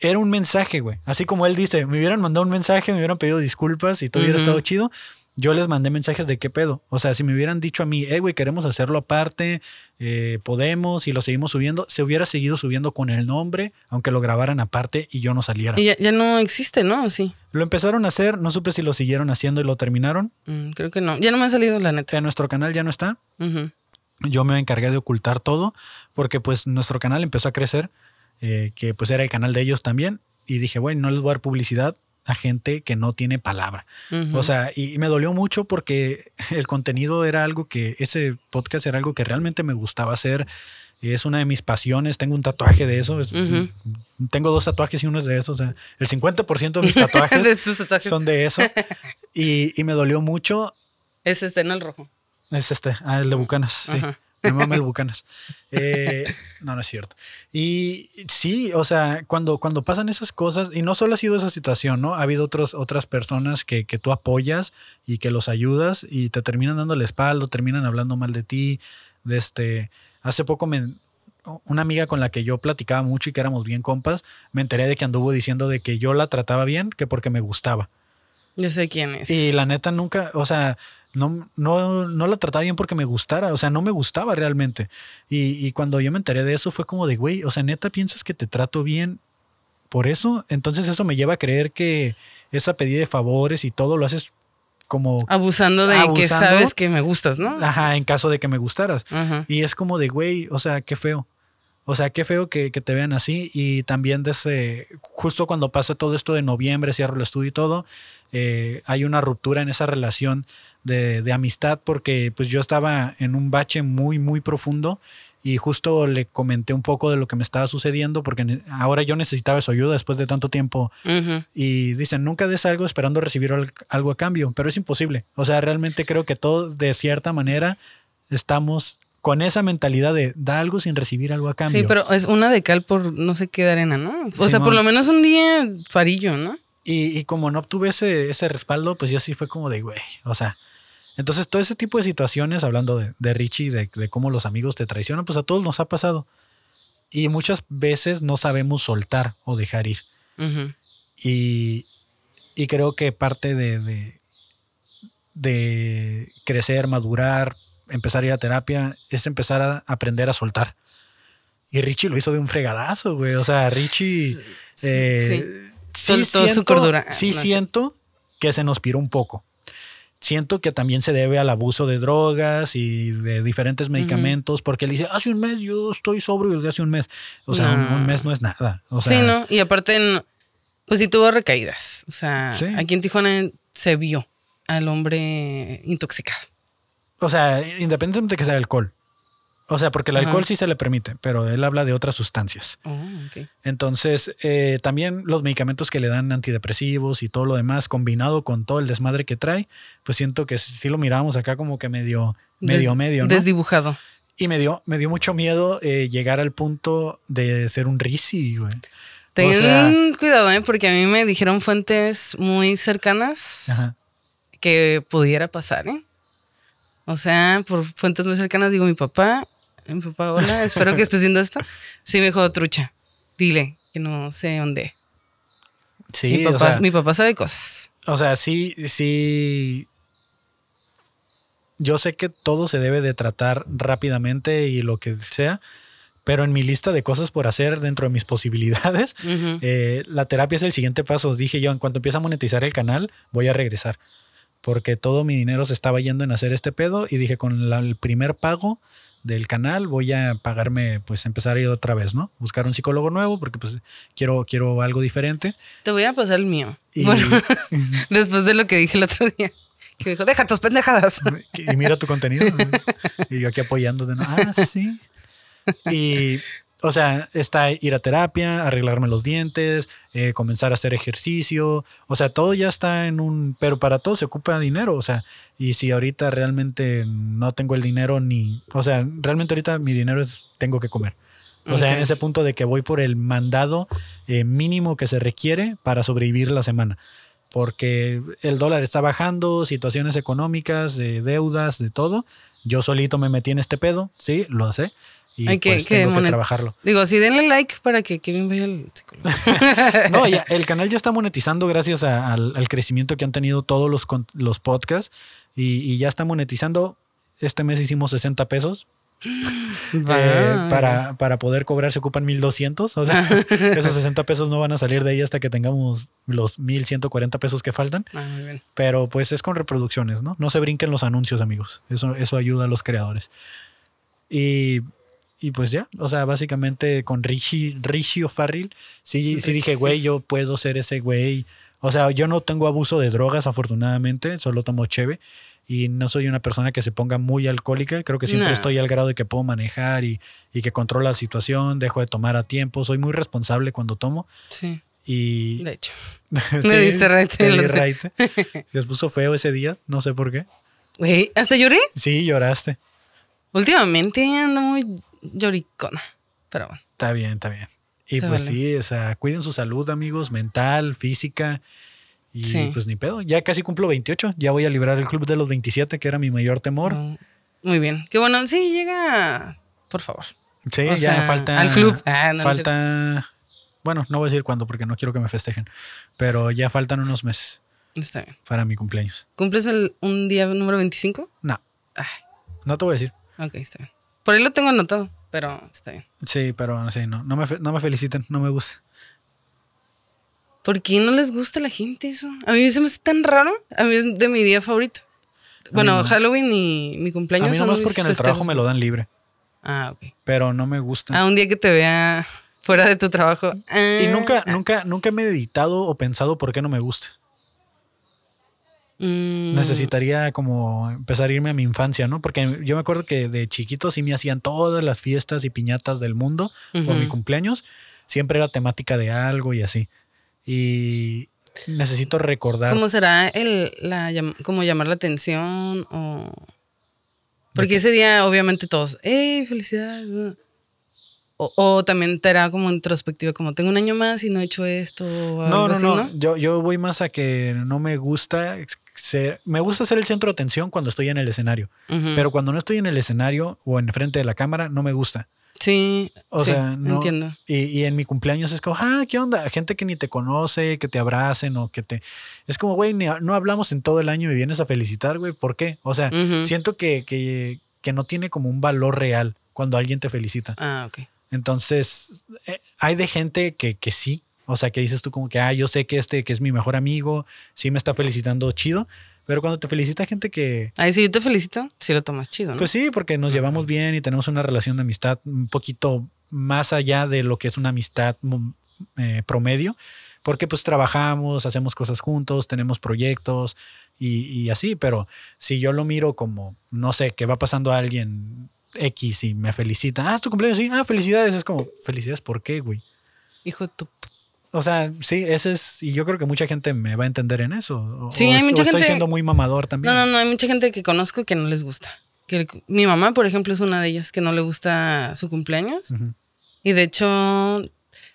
era un mensaje, güey. Así como él dice, me hubieran mandado un mensaje, me hubieran pedido disculpas y todo hubiera estado chido. Yo les mandé mensajes de qué pedo. O sea, si me hubieran dicho a mí, eh, güey, queremos hacerlo aparte, eh, podemos y lo seguimos subiendo, se hubiera seguido subiendo con el nombre, aunque lo grabaran aparte y yo no saliera. Y ya, ya no existe, ¿no? ¿O Sí. Lo empezaron a hacer, no supe si lo siguieron haciendo y lo terminaron. Mm, creo que no. Ya no me ha salido la neta. En nuestro canal ya no está. Yo me encargué de ocultar todo porque pues nuestro canal empezó a crecer, eh, que pues era el canal de ellos también y dije, bueno, no les voy a dar publicidad a gente que no tiene palabra. O sea, y, y me dolió mucho porque el contenido era algo que, ese podcast era algo que realmente me gustaba hacer. Es una de mis pasiones, tengo un tatuaje de eso. es-. Tengo dos tatuajes y uno es de esos. O sea, el 50% de mis tatuajes De tus tatuajes. son de eso. Y, y me dolió mucho Ese está en el rojo. Es este, ah, el de Bucanas. Sí. Me mama el Bucanas. Eh, no, no es cierto. Y sí, o sea, cuando, cuando pasan esas cosas, y no solo ha sido esa situación, ¿no? Ha habido otros, otras personas que, que tú apoyas y que los ayudas y te terminan dando la espalda, terminan hablando mal de ti. De este, hace poco me, una amiga con la que yo platicaba mucho y que éramos bien compas, me enteré de que anduvo diciendo de que yo la trataba bien, que porque me gustaba. Yo sé quién es. Y la neta nunca, o sea, no, no, no la trataba bien porque me gustara, o sea, no me gustaba realmente. Y, y cuando yo me enteré de eso fue como de, güey, o sea, neta piensas que te trato bien por eso. Entonces eso me lleva a creer que esa pedida de favores y todo lo haces como, Abusando de que sabes que me gustas, ¿no? ajá, en caso de que me gustaras. Y es como de, güey, o sea, qué feo. O sea, qué feo que, que te vean así. Y también desde, justo cuando pasa todo esto de noviembre, cierro el estudio y todo, eh, hay una ruptura en esa relación de, de amistad porque pues yo estaba en un bache muy, muy profundo y justo le comenté un poco de lo que me estaba sucediendo porque ahora yo necesitaba su ayuda después de tanto tiempo y dicen, nunca des algo esperando recibir al- algo a cambio, pero es imposible. O sea, realmente creo que todos de cierta manera estamos con esa mentalidad de da algo sin recibir algo a cambio. Sí, pero es una de cal por no sé qué de arena, ¿no? O sea, por lo menos un día farillo, ¿no? Y, y como no obtuve ese, ese respaldo, pues yo sí fue como de, güey, o sea. Entonces, todo ese tipo de situaciones, hablando de, de Richie, de, de cómo los amigos te traicionan, pues a todos nos ha pasado. Y muchas veces no sabemos soltar o dejar ir. Y, y creo que parte de, de, de crecer, madurar, empezar a ir a terapia, es empezar a aprender a soltar. Y Richie lo hizo de un fregadazo, güey. O sea, Richie... eh, Soltó su cordura. Sí No sé. siento que se nos piró un poco. Siento que también se debe al abuso de drogas y de diferentes medicamentos, porque él dice, hace un mes yo estoy sobrio desde hace un mes. O sea, un, No. un mes no es nada. O sea, sí, ¿no? Y aparte, pues sí tuvo recaídas. O sea, Sí. aquí en Tijuana se vio al hombre intoxicado. O sea, independientemente de que sea alcohol. O sea, porque el Ajá. alcohol sí se le permite, pero él habla de otras sustancias. Oh, ok. Entonces, eh, también los medicamentos que le dan antidepresivos y todo lo demás, combinado con todo el desmadre que trae, pues siento que sí lo miramos acá como que medio, medio, Des- medio, ¿no? Desdibujado. Y me dio, me dio mucho miedo eh, llegar al punto de ser un risi, güey. Ten O sea- cuidado, ¿eh? Porque a mí me dijeron fuentes muy cercanas Ajá. que pudiera pasar, ¿eh? O sea, por fuentes muy cercanas digo mi papá, mi papá, hola, espero que estés viendo esto. Sí, me dijo, trucha, dile que no sé dónde. Sí, mi, o papá, sea, mi papá sabe cosas. O sea, sí, sí. Yo sé que todo se debe de tratar rápidamente y lo que sea, pero en mi lista de cosas por hacer dentro de mis posibilidades, eh, la terapia es el siguiente paso. Dije yo, en cuanto empiece a monetizar el canal, voy a regresar. Porque todo mi dinero se estaba yendo en hacer este pedo y dije, con la- el primer pago del canal, voy a pagarme, pues empezar a ir otra vez, ¿no? Buscar un psicólogo nuevo porque pues quiero, quiero algo diferente. Te voy a pasar el mío. Bueno, después de lo que dije el otro día. Que dijo, deja tus pendejadas. Y mira tu contenido. y yo aquí apoyando de, ah, sí. Y o sea, está ir a terapia, arreglarme los dientes, eh, comenzar a hacer ejercicio. O sea, todo ya está en un... Pero para todo se ocupa dinero. O sea, y si ahorita realmente no tengo el dinero ni... O sea, realmente ahorita mi dinero es... Tengo que comer. O sea, en ese punto de que voy por el mandado eh, mínimo que se requiere para sobrevivir la semana. Porque el dólar está bajando, situaciones económicas, de deudas, de todo. Yo solito me metí en este pedo, sí, lo sé y Hay que, pues, tengo que trabajarlo. Digo, sí, denle like para que Kevin vaya al psicólogo. no, ya, el canal ya está monetizando gracias al, crecimiento que han tenido todos los, los podcasts y, ya está monetizando. Este mes hicimos 60 pesos. Eh, para, para, poder cobrar se ocupan 1200. O sea, esos 60 pesos no van a salir de ahí hasta que tengamos los 1140 pesos que faltan. Ah, Pero pues es con reproducciones, ¿no? No se brinquen los anuncios, amigos. Eso, eso ayuda a los creadores. Y y pues ya, o sea, básicamente con Richie, Richie O'Farrill, sí, sí dije, güey, yo puedo ser ese güey. O sea, yo no tengo abuso de drogas, afortunadamente, solo tomo cheve. Y no soy una persona que se ponga muy alcohólica. Creo que siempre estoy al grado de que puedo manejar y, y que controla la situación, dejo de tomar a tiempo. Soy muy responsable cuando tomo. Sí. Y. De hecho. Me diste right. Les puso feo ese día, no sé por qué. Güey, ¿hasta lloré? Sí, lloraste. Últimamente ando muy lloricona. Pero bueno. Está bien, está bien. Y pues sí, o sea, cuiden su salud, amigos, mental, física. Y pues ni pedo. Ya casi cumplo 28. Ya voy a librar el club de los 27, que era mi mayor temor. Mm, muy bien. Qué bueno. Sí, llega. Por favor. Sí, ya falta. Al club. Ah, falta. Bueno, no voy a decir cuándo porque no quiero que me festejen. Pero ya faltan unos meses. Está bien. Para mi cumpleaños. ¿Cumples el, un día número 25? No. No te voy a decir. Ok, está bien. Por ahí lo tengo anotado, pero está bien. Sí, pero sí, no, no me, no me feliciten, no me gusta. ¿Por qué no les gusta a la gente eso? A mí se me hace tan raro. A mí es de mi día favorito. bueno, Halloween y mi cumpleaños. A mí no es porque en el trabajo me lo dan libre. Ah, ok. Pero no me gusta. Ah, un día que te vea fuera de tu trabajo. y nunca, ah. nunca, nunca me he meditado o pensado por qué no me gusta. Mm. Necesitaría como empezar a irme a mi infancia, ¿no? Porque yo me acuerdo que de chiquito sí me hacían todas las fiestas y piñatas del mundo por mi cumpleaños. Siempre era temática de algo y así. Y necesito recordar. ¿Cómo será el, la, como llamar la atención o... Porque ese día obviamente todos, ¡eh, felicidades! O, también te era como introspectiva, como tengo un año más y no he hecho esto. O no, no, no, Yo, yo voy más a que no me gusta me gusta ser el centro de atención cuando estoy en el escenario, pero cuando no estoy en el escenario o en frente de la cámara, no me gusta. Sí, o sea, no, entiendo. Y, en mi cumpleaños es como, ah, ¿qué onda? Gente que ni te conoce, que te abracen o que te... Es como, güey, no hablamos en todo el año y vienes a felicitar, güey, ¿por qué? O sea, siento que, que, que, no tiene como un valor real cuando alguien te felicita. Ah, ok. Entonces, eh, hay de gente que, que sí, o sea, que dices tú como que, ah, yo sé que este que es mi mejor amigo, sí me está felicitando chido. Pero cuando te felicita gente que... Ay, si yo te felicito, sí lo tomas chido, ¿no? Pues sí, porque nos llevamos bien y tenemos una relación de amistad un poquito más allá de lo que es una amistad mm, eh, promedio. Porque pues trabajamos, hacemos cosas juntos, tenemos proyectos y, y así. Pero si yo lo miro como, no sé, que va pasando a alguien X y me felicita, ah, tu cumpleaños, sí, ah, felicidades. Es como, felicidades, ¿por qué, güey? Hijo de tu o sea, sí, ese es. Y yo creo que mucha gente me va a entender en eso. sí, hay mucha gente. Estoy siendo muy mamador también. No, no, no. Hay mucha gente que conozco que no les gusta. Que mi mamá, por ejemplo, es una de ellas que no le gusta su cumpleaños. Y de hecho,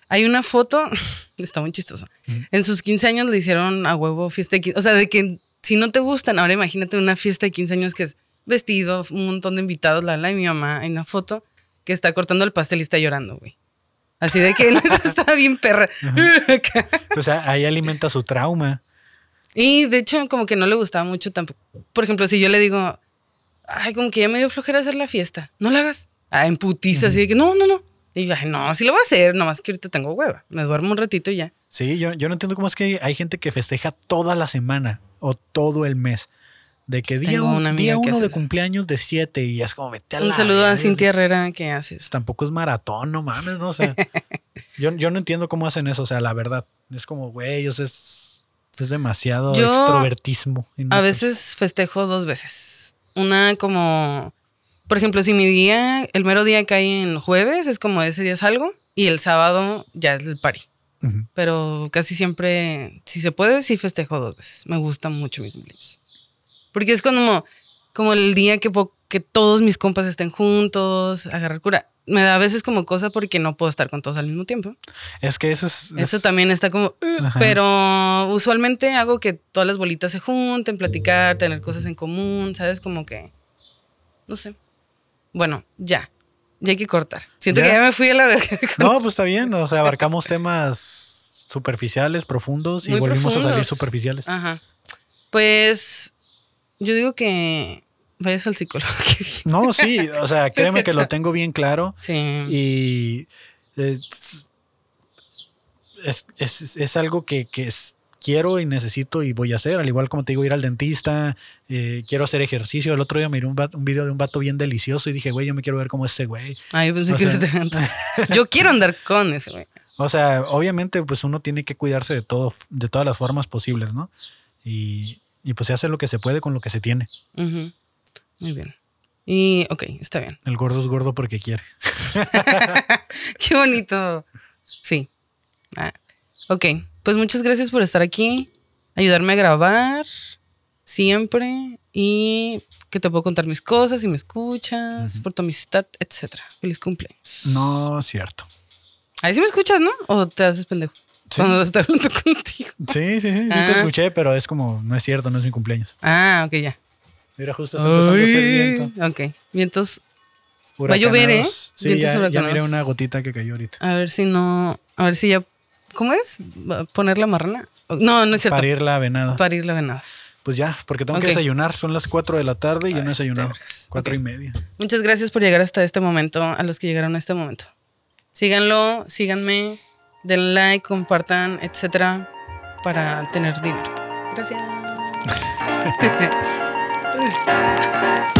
hay una foto. está muy chistoso. En sus 15 años le hicieron a huevo fiesta de 15. O sea, de que si no te gustan, ahora imagínate una fiesta de 15 años que es vestido, un montón de invitados, la, la, y mi mamá, hay una foto que está cortando el pastel y está llorando, güey. Así de que no, está bien perra. o sea, ahí alimenta su trauma. Y de hecho, como que no le gustaba mucho tampoco. Por ejemplo, si yo le digo, ay, como que ya me dio flojera hacer la fiesta, no la hagas. Ah, en putiza, así de que no, no, no. Y yo, ay, no, sí lo voy a hacer, nomás que ahorita tengo hueva. Me duermo un ratito y ya. Sí, yo, yo no entiendo cómo es que hay gente que festeja toda la semana o todo el mes. De que día, un- día que uno de cumpleaños de siete y es como vete a Un la saludo a. Cintia Herrera que haces. Tampoco es maratón, no mames, ¿no? O sea, yo, yo no entiendo cómo hacen eso, o sea, la verdad. Es como, güey, sea, es, es demasiado Yo extrovertismo. No- A veces festejo dos veces. Una como, por ejemplo, si mi día, el mero día cae en jueves, es como ese día salgo y el sábado ya es el party. Ujú. Pero casi siempre, si se puede, sí festejo dos veces. Me gusta mucho mi cumpleaños. Porque es como, como el día que, que todos mis compas estén juntos, agarrar cura. Me da a veces como cosa porque no puedo estar con todos al mismo tiempo. Es que eso es. Eso es- también está como... Pero usualmente hago que todas las bolitas se junten, platicar, tener cosas en común, ¿sabes? Como que... No sé. Bueno, ya. Ya hay que cortar. Siento ¿Ya? que ya me fui a la verga. No, pues está bien. O sea, abarcamos temas superficiales, profundos y Muy volvimos a salir superficiales. Ajá. Pues yo digo que vayas al psicólogo. No, sí, o sea, créeme que lo tengo bien claro sí. y eh, es, es- es algo que, que es- quiero y necesito y voy a hacer. Al igual como te digo, ir al dentista, eh, quiero hacer ejercicio. El otro día miré un, un video de un vato bien delicioso y dije, güey, yo me quiero ver como ese güey. Ay, pensé o que sea- se te. Yo quiero andar con ese güey. O sea, obviamente, pues uno tiene que cuidarse de todo, de todas las formas posibles, ¿no? Y, y pues se hace lo que se puede con lo que se tiene. Muy bien. Y, ok, está bien. El gordo es gordo porque quiere. Qué bonito. Sí. Ah, ok, pues muchas gracias por estar aquí, ayudarme a grabar siempre y que te puedo contar mis cosas y me escuchas, por tu amistad, etcétera. Feliz cumpleaños. No, cierto. Ahí sí me escuchas, ¿no? ¿O te haces pendejo? Sí. Cuando estoy hablando contigo. Sí, sí, sí, sí te Ah. escuché, pero es como, no es cierto, no es mi cumpleaños. Ah, ok, ya. Mira, justo está empezando a hacer viento. Ok, vientos. Va a llover, ¿eh? Sí, Vientos ya, ya miré una gotita que cayó ahorita. A ver si no. A ver si ya. ¿Cómo es? ¿Va a ¿Poner la marrana? No, no es cierto. Parir la venada. Parir la venada. Pues ya, porque tengo que desayunar. Son las 4 de la tarde y yo Ay, no he desayunado. Cuatro y media. Muchas gracias por llegar hasta este momento, a los que llegaron a este momento. Síganlo, síganme, den like, compartan, etcétera, para tener dinero. Gracias.